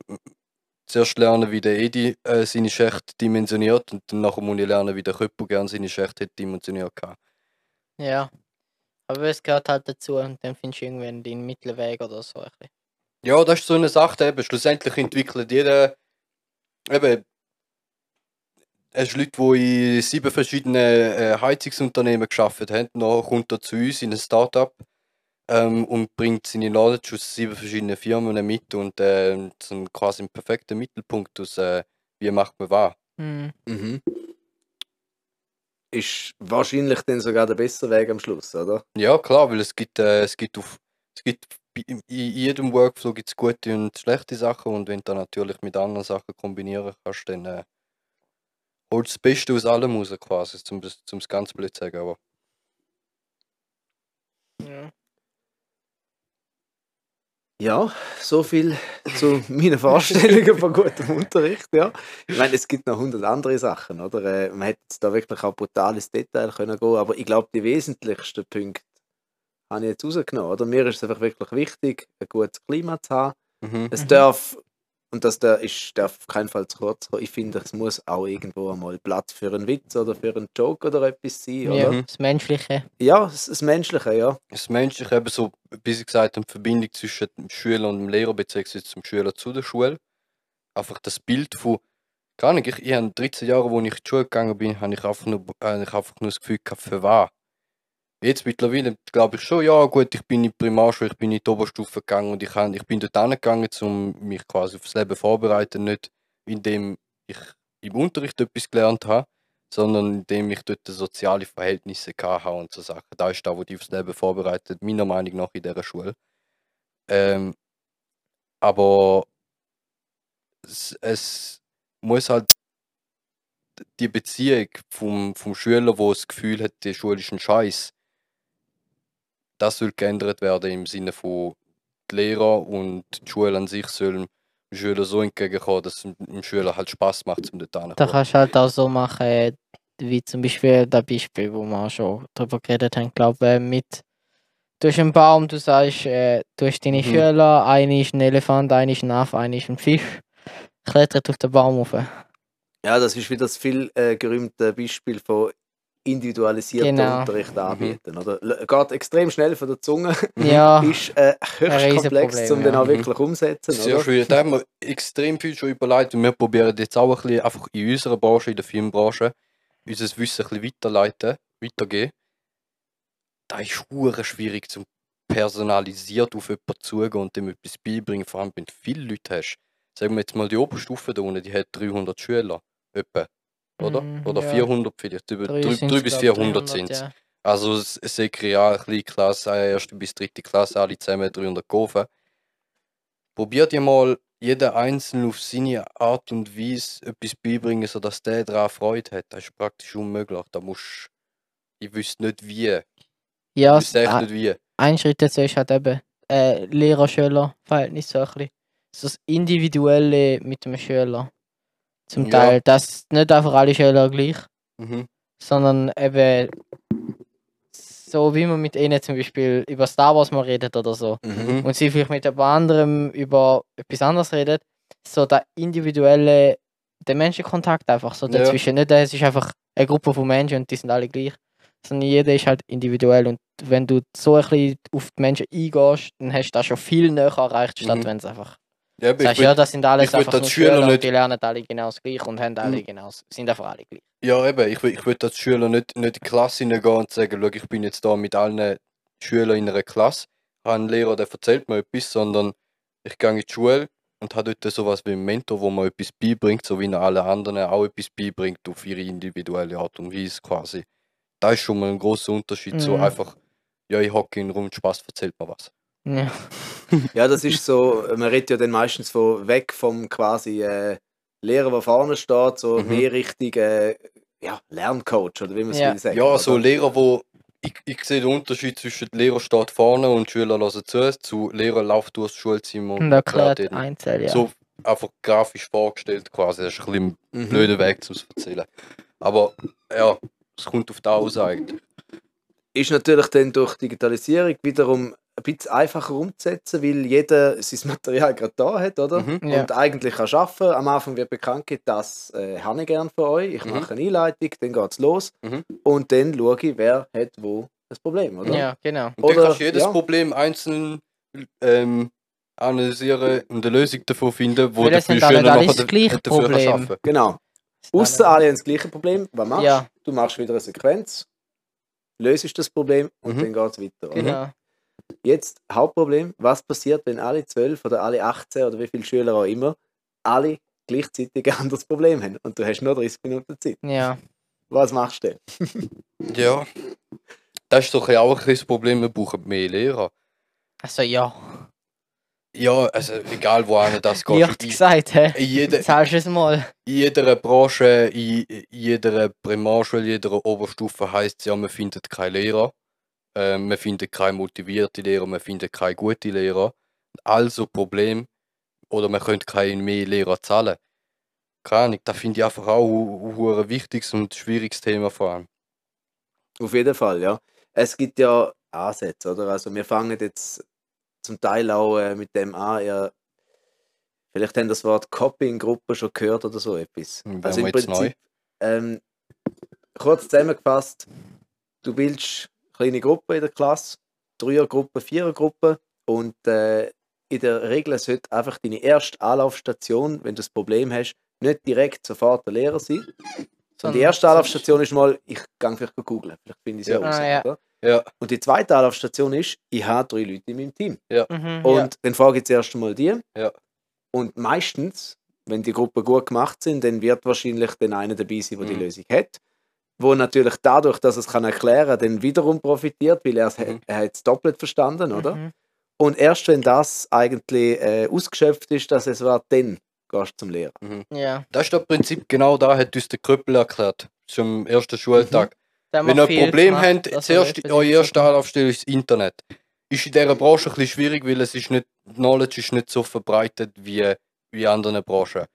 Speaker 2: zuerst lerne, wie der Edi äh, seine Schächte dimensioniert und dann nachher muss ich lernen, wie der Köppo gerne seine Schächte hat dimensioniert.
Speaker 1: Ja. Aber es gehört halt dazu und dann findest du irgendwann den Mittelweg oder so.
Speaker 2: Ja, das ist so eine Sache, eben. Schlussendlich entwickelt jeder. Eben. Es sind Leute, die in sieben verschiedenen äh, Heizungsunternehmen geschafft haben. Dann kommt er zu uns in ein Startup ähm, und bringt seine Knowledge aus sieben verschiedenen Firmen mit und äh, einen quasi einen perfekten Mittelpunkt aus, äh, wie macht man was.
Speaker 1: Hm.
Speaker 3: Mhm. Ist wahrscheinlich dann sogar der bessere Weg am Schluss, oder?
Speaker 2: Ja, klar, weil es gibt, äh, es gibt auf. Es gibt in jedem Workflow gibt es gute und schlechte Sachen und wenn du dann natürlich mit anderen Sachen kombinieren kannst, dann du das Beste aus allem raus quasi, zum, zum das ganz blöd zu sagen, aber
Speaker 1: Ja.
Speaker 3: Ja, so viel zu meinen Vorstellungen von gutem Unterricht. Ja. Ich meine, es gibt noch hundert andere Sachen, oder? Äh, Man hätte jetzt da wirklich auch brutal ins Detail können gehen, aber ich glaube, die wesentlichsten Punkte habe ich jetzt rausgenommen. Oder? Mir ist es einfach wirklich wichtig, ein gutes Klima zu haben.
Speaker 2: mhm.
Speaker 3: Es
Speaker 1: Mhm.
Speaker 3: darf, und das da ist, darf auf keinen Fall zu kurz kommen, ich finde, es muss auch irgendwo einmal Platz für einen Witz oder für einen Joke oder etwas sein.
Speaker 1: ja,
Speaker 3: Oder?
Speaker 2: Mhm.
Speaker 1: das Menschliche.
Speaker 3: Ja, das, das Menschliche, ja.
Speaker 2: das Menschliche eben so, wie ich gesagt die Verbindung zwischen dem Schüler und dem Lehrer, beziehungsweise zum Schüler zu der Schule. Einfach das Bild von, gar nicht, ich, ich habe 13 Jahre, wo ich in die Schule gegangen bin, habe ich einfach nur, habe ich einfach nur das Gefühl gehabt, für was. Jetzt mittlerweile glaube ich schon, ja gut, ich bin in die Primarschule, ich bin in die Oberstufe gegangen und ich, ich bin dort hingegangen, um mich quasi aufs Leben vorzubereiten, nicht indem ich im Unterricht etwas gelernt habe, sondern indem ich dort soziale Verhältnisse hatte und so Sachen. Da ist da, wo die aufs Leben vorbereitet, meiner Meinung nach in dieser Schule. Ähm, aber es, es muss halt die Beziehung vom, vom Schüler, wo das Gefühl hat, die Schule ist ein Scheiß, das soll geändert werden im Sinne von die Lehrer und die Schule an sich sollen dem Schüler so entgegenkommen, dass es dem Schüler halt Spaß macht, um dort
Speaker 1: Da
Speaker 2: hinzukommen.
Speaker 1: kannst du halt auch so machen, wie zum Beispiel das Beispiel, wo wir auch schon drüber geredet haben, glaube äh, mit du hast einen Baum, du sagst, äh, du hast deine
Speaker 2: Mhm.
Speaker 1: Schüler, eine ist ein Elefant, eine ist ein Affe, eine ist ein Fisch, klettert auf den Baum rauf.
Speaker 3: Ja, das ist wieder das viel äh, gerühmte Beispiel von individualisierten
Speaker 1: Genau.
Speaker 3: Unterricht anbieten. Oder? Geht extrem schnell von der Zunge,
Speaker 1: Ja,
Speaker 3: ist äh, höchst komplex, um den
Speaker 1: ja.
Speaker 3: auch wirklich umzusetzen.
Speaker 2: Sehr
Speaker 3: Oder?
Speaker 2: schwierig. Da haben wir extrem viel schon überlegt und wir probieren jetzt auch ein bisschen einfach in unserer Branche, in der Filmbranche, unser Wissen ein bisschen weiterleiten, weitergeben. Da ist hure schwierig, zum personalisiert auf jemanden zugehen und dem etwas beibringen, vor allem wenn du viele Leute hast. Sagen wir jetzt mal die Oberstufe da unten, die hat 300 Schüler, etwa, oder?
Speaker 1: Mhm,
Speaker 2: oder
Speaker 1: ja.
Speaker 2: 400 vielleicht, über
Speaker 1: drei
Speaker 2: 3,
Speaker 1: sind's,
Speaker 2: bis
Speaker 1: glaub,
Speaker 2: 400 sind es.
Speaker 1: ja.
Speaker 2: Also kleine Klasse, erste bis dritte Klasse, alle zusammen 300 Kurven. Probiert ihr mal jeder einzelne auf seine Art und Weise etwas beibringen, sodass der daran Freude hat. Das ist praktisch unmöglich. Da musst ich wüsste nicht wie.
Speaker 1: Ja,
Speaker 2: Ich wüsste echt
Speaker 1: ein-
Speaker 2: nicht wie.
Speaker 1: ein Schritt dazu ist halt eben äh, Lehrer-Schüler-Verhältnis so ein bisschen. So das Individuelle mit dem Schüler. Zum
Speaker 2: Ja.
Speaker 1: Teil, dass nicht einfach alle Schüler gleich,
Speaker 2: Mhm.
Speaker 1: sondern eben so wie man mit ihnen zum Beispiel über Star Wars mal redet oder so
Speaker 3: Mhm.
Speaker 1: und sie vielleicht mit jemand anderem über etwas anderes redet, so der individuelle, der Menschenkontakt einfach so
Speaker 2: Ja.
Speaker 1: dazwischen. Nicht, es ist einfach eine Gruppe von Menschen und die sind alle gleich, sondern jeder ist halt individuell und wenn du so ein bisschen auf die Menschen eingehst, dann hast du das schon viel näher erreicht, statt
Speaker 2: Mhm.
Speaker 1: wenn es einfach
Speaker 2: Ja, aber ich
Speaker 1: sagst,
Speaker 2: will,
Speaker 1: ja, das sind alles
Speaker 2: ich
Speaker 1: einfach nur
Speaker 2: Schüler
Speaker 1: Schüler,
Speaker 2: nicht-
Speaker 1: die lernen alle genau das gleiche und haben alle
Speaker 2: Mhm.
Speaker 1: genau, sind einfach alle gleich.
Speaker 2: ja, eben, ich ich will als Schüler nicht, nicht in die Klasse hineingehen und sagen, schau, ich bin jetzt da mit allen Schülern in einer Klasse, habe einen Lehrer, der erzählt mir etwas, sondern ich gehe in die Schule und habe dort sowas wie einen Mentor, wo mir etwas beibringt, so wie er alle anderen auch etwas beibringt, auf ihre individuelle Art und Weise quasi. Da ist schon mal ein großer Unterschied, so
Speaker 1: Mhm.
Speaker 2: einfach, ja, ich hocke in den Raum, Spaß, erzählt mir was.
Speaker 1: Ja.
Speaker 3: Ja, das ist so, man redet ja dann meistens von weg vom quasi äh, Lehrer, der vorne steht, so
Speaker 2: Mhm.
Speaker 3: mehr Richtung äh, ja, Lerncoach oder wie man es
Speaker 1: Ja.
Speaker 3: will sagen.
Speaker 2: Ja, so
Speaker 3: oder?
Speaker 2: Lehrer, wo ich, ich sehe den Unterschied zwischen Lehrer steht vorne und Schüler hören zu, zu Lehrer läuft durchs Schulzimmer
Speaker 1: Und erklärt einzeln, ja.
Speaker 2: So einfach grafisch vorgestellt quasi. Das ist ein bisschen ein
Speaker 3: Mhm.
Speaker 2: blöder Weg zu erzählen. Aber ja, es kommt auf das aus eigentlich.
Speaker 3: ist natürlich dann durch Digitalisierung wiederum ein bisschen einfacher umzusetzen, weil jeder sein Material gerade da hat, oder?
Speaker 2: Mhm.
Speaker 1: Ja.
Speaker 3: Und eigentlich kann arbeiten. Am Anfang wird bekannt das äh, habe ich gerne für euch. Ich
Speaker 2: Mhm.
Speaker 3: mache eine Einleitung, dann geht es los.
Speaker 2: Mhm.
Speaker 3: Und dann schaue ich, wer hat wo das Problem, oder?
Speaker 1: Ja, genau.
Speaker 2: Und
Speaker 3: Oder-
Speaker 2: dann kannst du jedes
Speaker 3: ja.
Speaker 2: Problem einzeln ähm, analysieren und eine Lösung davon finden, wo der da-
Speaker 1: gleiche
Speaker 2: dafür kann
Speaker 1: Problem.
Speaker 2: arbeiten.
Speaker 3: Genau. Außer alle haben das gleiche Problem. Was machst du?
Speaker 1: Ja,
Speaker 3: Du machst wieder eine Sequenz, löst das Problem und
Speaker 2: Mhm.
Speaker 3: dann geht es weiter. oder?
Speaker 1: genau.
Speaker 3: Jetzt Hauptproblem, was passiert, wenn alle 12 oder alle 18 oder wie viele Schüler auch immer, alle gleichzeitig ein anderes Problem haben und du hast nur 30 Minuten Zeit.
Speaker 1: Ja.
Speaker 3: Was machst du denn?
Speaker 2: Ja. Das ist doch auch ein das Problem, wir brauchen mehr Lehrer.
Speaker 1: Also ja.
Speaker 2: Ja, also egal wo einer das geht.
Speaker 1: Leicht
Speaker 2: in,
Speaker 1: gesagt, hä?
Speaker 2: jeder,
Speaker 1: Zahlst du es mal.
Speaker 2: in jeder Branche, in in jeder Primarschule, in jeder Oberstufe heisst es ja, man findet keine Lehrer. Ähm, man findet keine motivierte Lehrer, man findet keine gute Lehrer. Also Problem, oder man könnte keine mehr Lehrer zahlen. Keine Ahnung, das finde ich einfach auch ein wichtiges und schwieriges Thema vor allem.
Speaker 3: Auf jeden Fall, ja. Es gibt ja Ansätze, oder? Also wir fangen jetzt zum Teil auch äh, mit dem an, ja, vielleicht haben das Wort Copying-Gruppe schon gehört oder so etwas.
Speaker 2: Wären
Speaker 3: Also im? Prinzip, ähm, kurz zusammengefasst, du bildest kleine Gruppen in der Klasse, Dreiergruppe, Vierergruppe und äh, in der Regel sollte einfach deine erste Anlaufstation, wenn du das Problem hast, nicht direkt sofort der Lehrer sein. Sondern die erste Anlaufstation ist mal, ich gehe vielleicht googeln, vielleicht finde ich es ja,
Speaker 2: Ja.
Speaker 3: raus.
Speaker 1: Ah, ja.
Speaker 3: Oder?
Speaker 2: Ja,
Speaker 3: Und die zweite Anlaufstation ist, ich habe drei Leute in meinem Team.
Speaker 1: Mhm,
Speaker 3: Und dann frage ich zuerst einmal die.
Speaker 2: Ja.
Speaker 3: Und meistens, wenn die Gruppen gut gemacht sind, dann wird wahrscheinlich dann einer dabei sein, der die
Speaker 2: Mhm.
Speaker 3: Lösung hat. Wo natürlich dadurch, dass er es kann erklären kann, dann wiederum profitiert, weil er es
Speaker 2: Mhm.
Speaker 3: hat es doppelt verstanden, oder?
Speaker 1: Mhm.
Speaker 3: Und erst wenn das eigentlich äh, ausgeschöpft ist, dass es war, dann gehst du zum Lehrer.
Speaker 1: Ja.
Speaker 2: das ist das Prinzip, genau da hat uns der Kröppel erklärt. Am ersten Schultag.
Speaker 1: Haben
Speaker 2: Wenn ihr ein Problem habt, zuerst eure erste Anlaufstelle ist das Internet. Ist in dieser Branche ein bisschen schwierig, weil es ist nicht, Knowledge ist nicht so verbreitet wie, wie in anderen Branchen.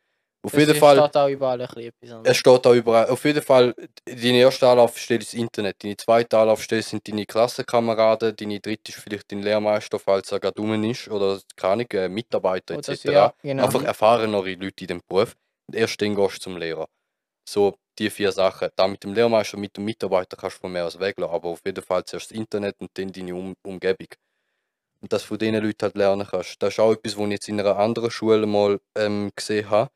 Speaker 2: Auf
Speaker 1: Das
Speaker 2: jeden Fall,
Speaker 1: steht auch überall ein bisschen etwas
Speaker 2: es steht da überall. Auf jeden Fall, deine erste Anlaufstelle ist das Internet. Deine zweite Anlaufstelle sind deine Klassenkameraden. Deine dritte ist vielleicht dein Lehrmeister, falls er gerade rum ist. Oder, keine äh, Mitarbeiter
Speaker 1: Oder
Speaker 2: etc.
Speaker 1: ja, genau.
Speaker 2: Einfach erfahrenere Leute in dem Beruf. Und erst dann gehst du zum Lehrer. So, die vier Sachen. Da mit dem Lehrmeister, mit dem Mitarbeiter kannst du von mir aus weglassen. Aber auf jeden Fall zuerst das Internet und dann deine um Umgebung. Und dass du von diesen Leuten halt lernen kannst. Das ist auch etwas, was ich jetzt in einer anderen Schule mal ähm, gesehen habe.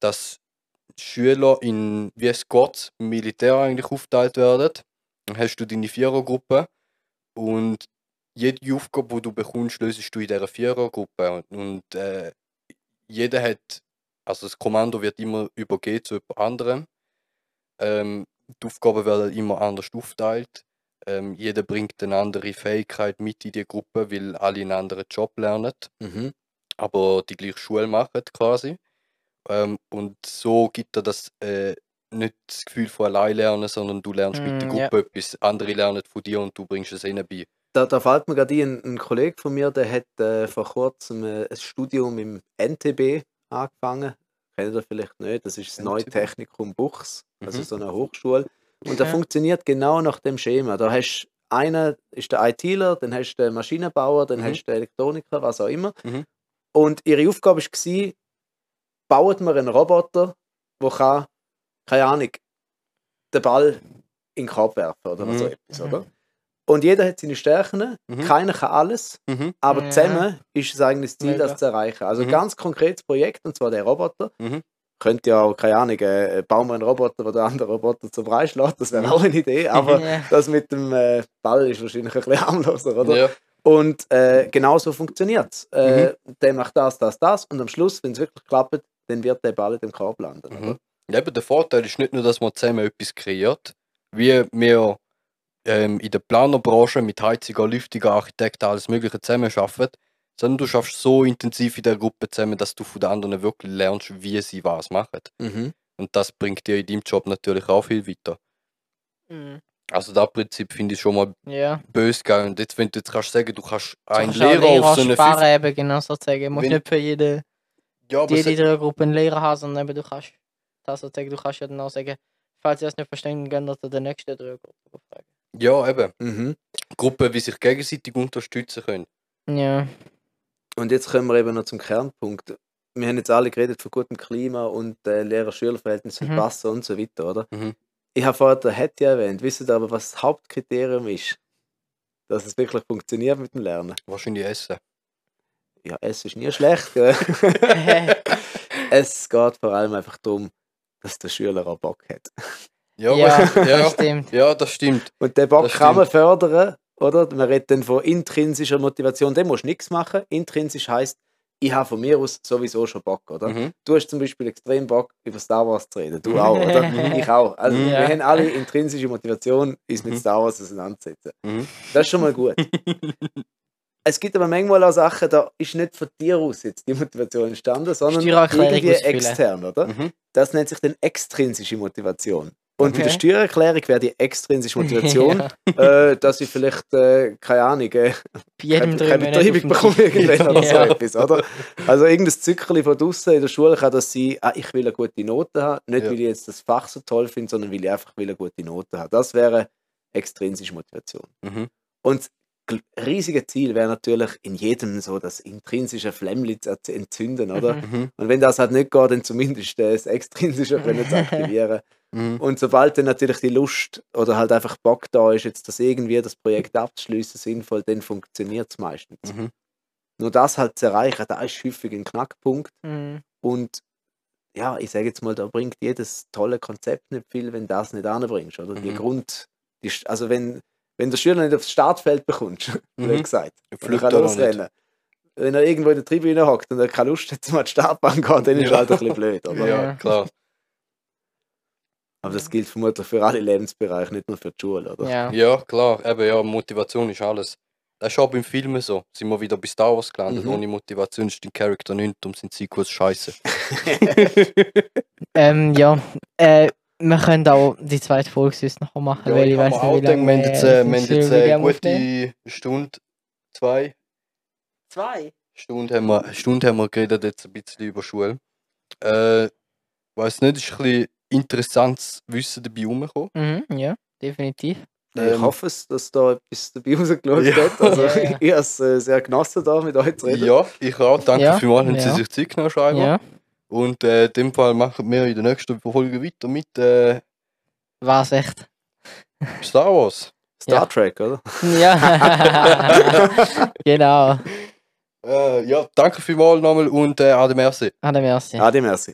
Speaker 2: Dass Schüler in, wie es geht, im Militär eigentlich aufgeteilt werden. Dann hast du deine Vierergruppe und jede Aufgabe, die du bekommst, löst du in dieser Vierergruppe. Und, und äh, jeder hat, also das Kommando wird immer übergeben zu jemand anderem. Ähm, die Aufgaben werden immer anders aufgeteilt. Ähm, jeder bringt eine andere Fähigkeit mit in die Gruppe, weil alle einen anderen Job lernen
Speaker 3: Mhm.
Speaker 2: aber die gleiche Schule machen quasi. Ähm, und so gibt er das äh, nicht das Gefühl von allein lernen, sondern du lernst mit der
Speaker 1: Mm, ja.
Speaker 2: Gruppe etwas. Andere lernen von dir und du bringst es ihnen bei.
Speaker 3: Da, da fällt mir gerade ein, ein Kollege von mir, der hat äh, vor kurzem äh, ein Studium im NTB angefangen. Kennt ihr vielleicht nicht? Das ist das Neue. Technikum Buchs, also
Speaker 2: Mhm.
Speaker 3: so eine Hochschule. Und da funktioniert genau nach dem Schema. Da hast einer ist der ITler, dann hast du den Maschinenbauer, dann
Speaker 2: Mhm.
Speaker 3: hast du den Elektroniker, was auch immer.
Speaker 2: Mhm.
Speaker 3: Und ihre Aufgabe war, baut mir einen Roboter, der kann, keine Ahnung, den Ball in den Korb werfen oder
Speaker 2: Mhm.
Speaker 3: so etwas,
Speaker 1: Mhm.
Speaker 3: oder? Und jeder hat seine Stärken,
Speaker 2: Mhm.
Speaker 3: keiner kann alles,
Speaker 2: Mhm.
Speaker 3: aber
Speaker 1: Ja.
Speaker 3: zusammen ist es eigentlich das Ziel,
Speaker 1: Mega.
Speaker 3: das zu erreichen. Also ein
Speaker 2: Mhm.
Speaker 3: ganz konkretes Projekt, und zwar der Roboter.
Speaker 2: Mhm.
Speaker 3: Könnte ja auch, keine Ahnung, äh, bauen wir einen Roboter, der den anderen Roboter zum Brei schlägt, das wäre auch eine Idee, aber
Speaker 1: Ja.
Speaker 3: das mit dem äh, Ball ist wahrscheinlich ein bisschen harmloser, oder?
Speaker 2: Ja.
Speaker 3: Und äh, genau so funktioniert es. Äh,
Speaker 2: Mhm.
Speaker 3: Der macht das, das, das und am Schluss, wenn es wirklich klappt, dann wird der Ball dem Korb landen.
Speaker 2: Mhm.
Speaker 3: Oder?
Speaker 2: Ja, Eben der Vorteil ist nicht nur, dass man zusammen etwas kreiert, wie wir ähm, in der Planerbranche mit Heizungen, Lüftungen, Architekten, alles Mögliche zusammen arbeiten, sondern du schaffst so intensiv in der Gruppe zusammen, dass du von den anderen wirklich lernst, wie sie was machen.
Speaker 3: Mhm.
Speaker 2: Und das bringt dir in deinem Job natürlich auch viel weiter.
Speaker 1: Mhm.
Speaker 2: Also das Prinzip finde ich schon mal
Speaker 1: Ja.
Speaker 2: böse geil. Und jetzt, wenn du jetzt kannst sagen, du kannst
Speaker 1: Du
Speaker 2: einen
Speaker 1: kannst auch
Speaker 2: Lehrer auf so eine
Speaker 1: sparen, eben, genau sozusagen. Du musst
Speaker 2: Wenn-
Speaker 1: nicht für jede,
Speaker 2: Ja, aber
Speaker 1: jede
Speaker 2: se-
Speaker 1: drei Gruppe einen Lehrer haben, sondern eben du kannst das du kannst ja dann auch sagen, falls ihr es nicht verstehen könnt, oder der nächsten drei Gruppe fragen.
Speaker 2: ja, eben.
Speaker 3: Mhm.
Speaker 2: Gruppen, wie sich gegenseitig unterstützen können.
Speaker 1: Ja.
Speaker 3: Und jetzt kommen wir eben noch zum Kernpunkt. Wir haben jetzt alle geredet von gutem Klima und äh, Lehrer-Schüler-Verhältnis
Speaker 1: Mhm.
Speaker 3: passen und so weiter, oder?
Speaker 2: Mhm.
Speaker 3: Ich habe vorher den Hattie erwähnt. Wisst ihr aber, was das Hauptkriterium ist? Dass es wirklich funktioniert mit dem Lernen?
Speaker 2: Wahrscheinlich essen.
Speaker 3: Ja, es ist nie schlecht, es geht vor allem einfach darum, dass der Schüler auch Bock hat.
Speaker 2: Ja,
Speaker 1: ja,
Speaker 2: ja,
Speaker 1: das stimmt.
Speaker 2: ja, das stimmt.
Speaker 3: Und den Bock
Speaker 2: Das
Speaker 3: kann man fördern, oder? Man redet dann von intrinsischer Motivation. Dem musst du nichts machen. Intrinsisch heißt, ich habe von mir aus sowieso schon Bock, oder?
Speaker 2: Mhm.
Speaker 3: Du hast zum Beispiel extrem Bock, über Star Wars zu reden. Du auch, oder? ich auch. Also
Speaker 2: Mhm.
Speaker 3: wir
Speaker 1: Ja.
Speaker 3: haben alle intrinsische Motivation, uns mit
Speaker 2: Mhm.
Speaker 3: Star Wars auseinanderzusetzen.
Speaker 2: Mhm.
Speaker 3: Das ist schon mal gut. es gibt aber manchmal auch Sachen, da ist nicht von dir aus jetzt die Motivation entstanden, sondern irgendwie extern, oder?
Speaker 2: Mhm.
Speaker 3: Das nennt sich dann extrinsische Motivation. Und bei der
Speaker 1: Okay.
Speaker 3: Steuererklärung wäre die extrinsische Motivation,
Speaker 1: ja.
Speaker 3: äh, dass ich vielleicht, äh, keine Ahnung, äh, keine, keine
Speaker 1: dem
Speaker 3: bekomme irgendwann oder so
Speaker 1: Ja.
Speaker 3: etwas, oder? Also irgendein Zückerli von draussen in der Schule kann das sein, ah, ich will eine gute Note haben, nicht
Speaker 2: Ja.
Speaker 3: weil ich jetzt das Fach so toll finde, sondern weil ich einfach will eine gute Note haben. Das wäre extrinsische Motivation.
Speaker 2: Mhm.
Speaker 3: Und das riesige Ziel wäre natürlich in jedem so das intrinsische Flämmchen zu entzünden, oder?
Speaker 1: Mhm.
Speaker 2: Mhm.
Speaker 3: Und wenn das halt nicht geht, dann zumindest äh, das Extrinsische können zu aktivieren.
Speaker 2: Mhm.
Speaker 3: Und sobald dann natürlich die Lust oder halt einfach Bock da ist, jetzt das irgendwie das Projekt abzuschließen, sinnvoll, dann funktioniert es meistens.
Speaker 2: Mhm.
Speaker 3: Nur das halt zu erreichen, da ist häufig ein Knackpunkt.
Speaker 1: Mhm.
Speaker 3: Und ja, ich sage jetzt mal, da bringt jedes tolle Konzept nicht viel, wenn das nicht anbringst. Oder die
Speaker 2: Mhm.
Speaker 3: Grund, die, also wenn, wenn der Schüler nicht aufs Startfeld bekommst,
Speaker 2: Mhm.
Speaker 3: gesagt, er
Speaker 2: Fliegt
Speaker 3: kann
Speaker 2: er
Speaker 3: losrennen. Wenn er irgendwo in der Tribüne hockt und er keine Lust hat, zum an die Startbahn zu gehen, dann ist
Speaker 2: Ja.
Speaker 3: er halt ein bisschen blöd. Oder?
Speaker 2: Ja, klar.
Speaker 3: Aber das gilt vermutlich für alle Lebensbereiche, nicht nur für die Schule. Oder?
Speaker 1: Ja.
Speaker 2: Ja, klar. Eben, ja, Motivation ist alles. Das ist auch beim Filmen so. Sind wir wieder bei Star Wars gelandet.
Speaker 3: Mhm.
Speaker 2: Ohne Motivation ist dein Charakter nicht, darum sind sie kurz scheiße.
Speaker 1: Ähm, ja. Äh, wir können auch die zweite Folge sonst noch machen,
Speaker 2: Ja,
Speaker 1: weil
Speaker 2: ich
Speaker 1: ich weiß nicht, wie
Speaker 2: auch
Speaker 1: lange
Speaker 2: wir haben jetzt, äh, wir haben jetzt eine
Speaker 1: aufnehmen.
Speaker 2: gute Stunde, zwei
Speaker 1: Zwei?
Speaker 2: Stunden haben wir, Stunde haben wir geredet jetzt ein bisschen über Schule. Äh, weiß nicht, ist ein bisschen interessantes Wissen dabei rumgekommen.
Speaker 1: Mhm, ja, definitiv.
Speaker 3: Ich
Speaker 2: Ähm,
Speaker 3: hoffe, es, dass da etwas dabei rausgeschaut
Speaker 2: Ja.
Speaker 3: hat. Also,
Speaker 1: Ja, ja.
Speaker 3: ich habe es äh, sehr genossen, da mit euch zu reden.
Speaker 2: Ja, ich auch. Danke
Speaker 1: Ja,
Speaker 2: vielmals, haben
Speaker 1: ja.
Speaker 2: Sie sich Zeit genommen, Schreiber. Und äh, in dem Fall machen wir in der nächsten Folge weiter mit äh,
Speaker 1: Was echt?
Speaker 2: Star Wars.
Speaker 3: Star
Speaker 1: Ja.
Speaker 3: Trek, oder?
Speaker 1: Ja. genau.
Speaker 2: Äh, ja, danke vielmals nochmal und äh, Ade Merci.
Speaker 1: Ade merci.
Speaker 3: Ade, merci.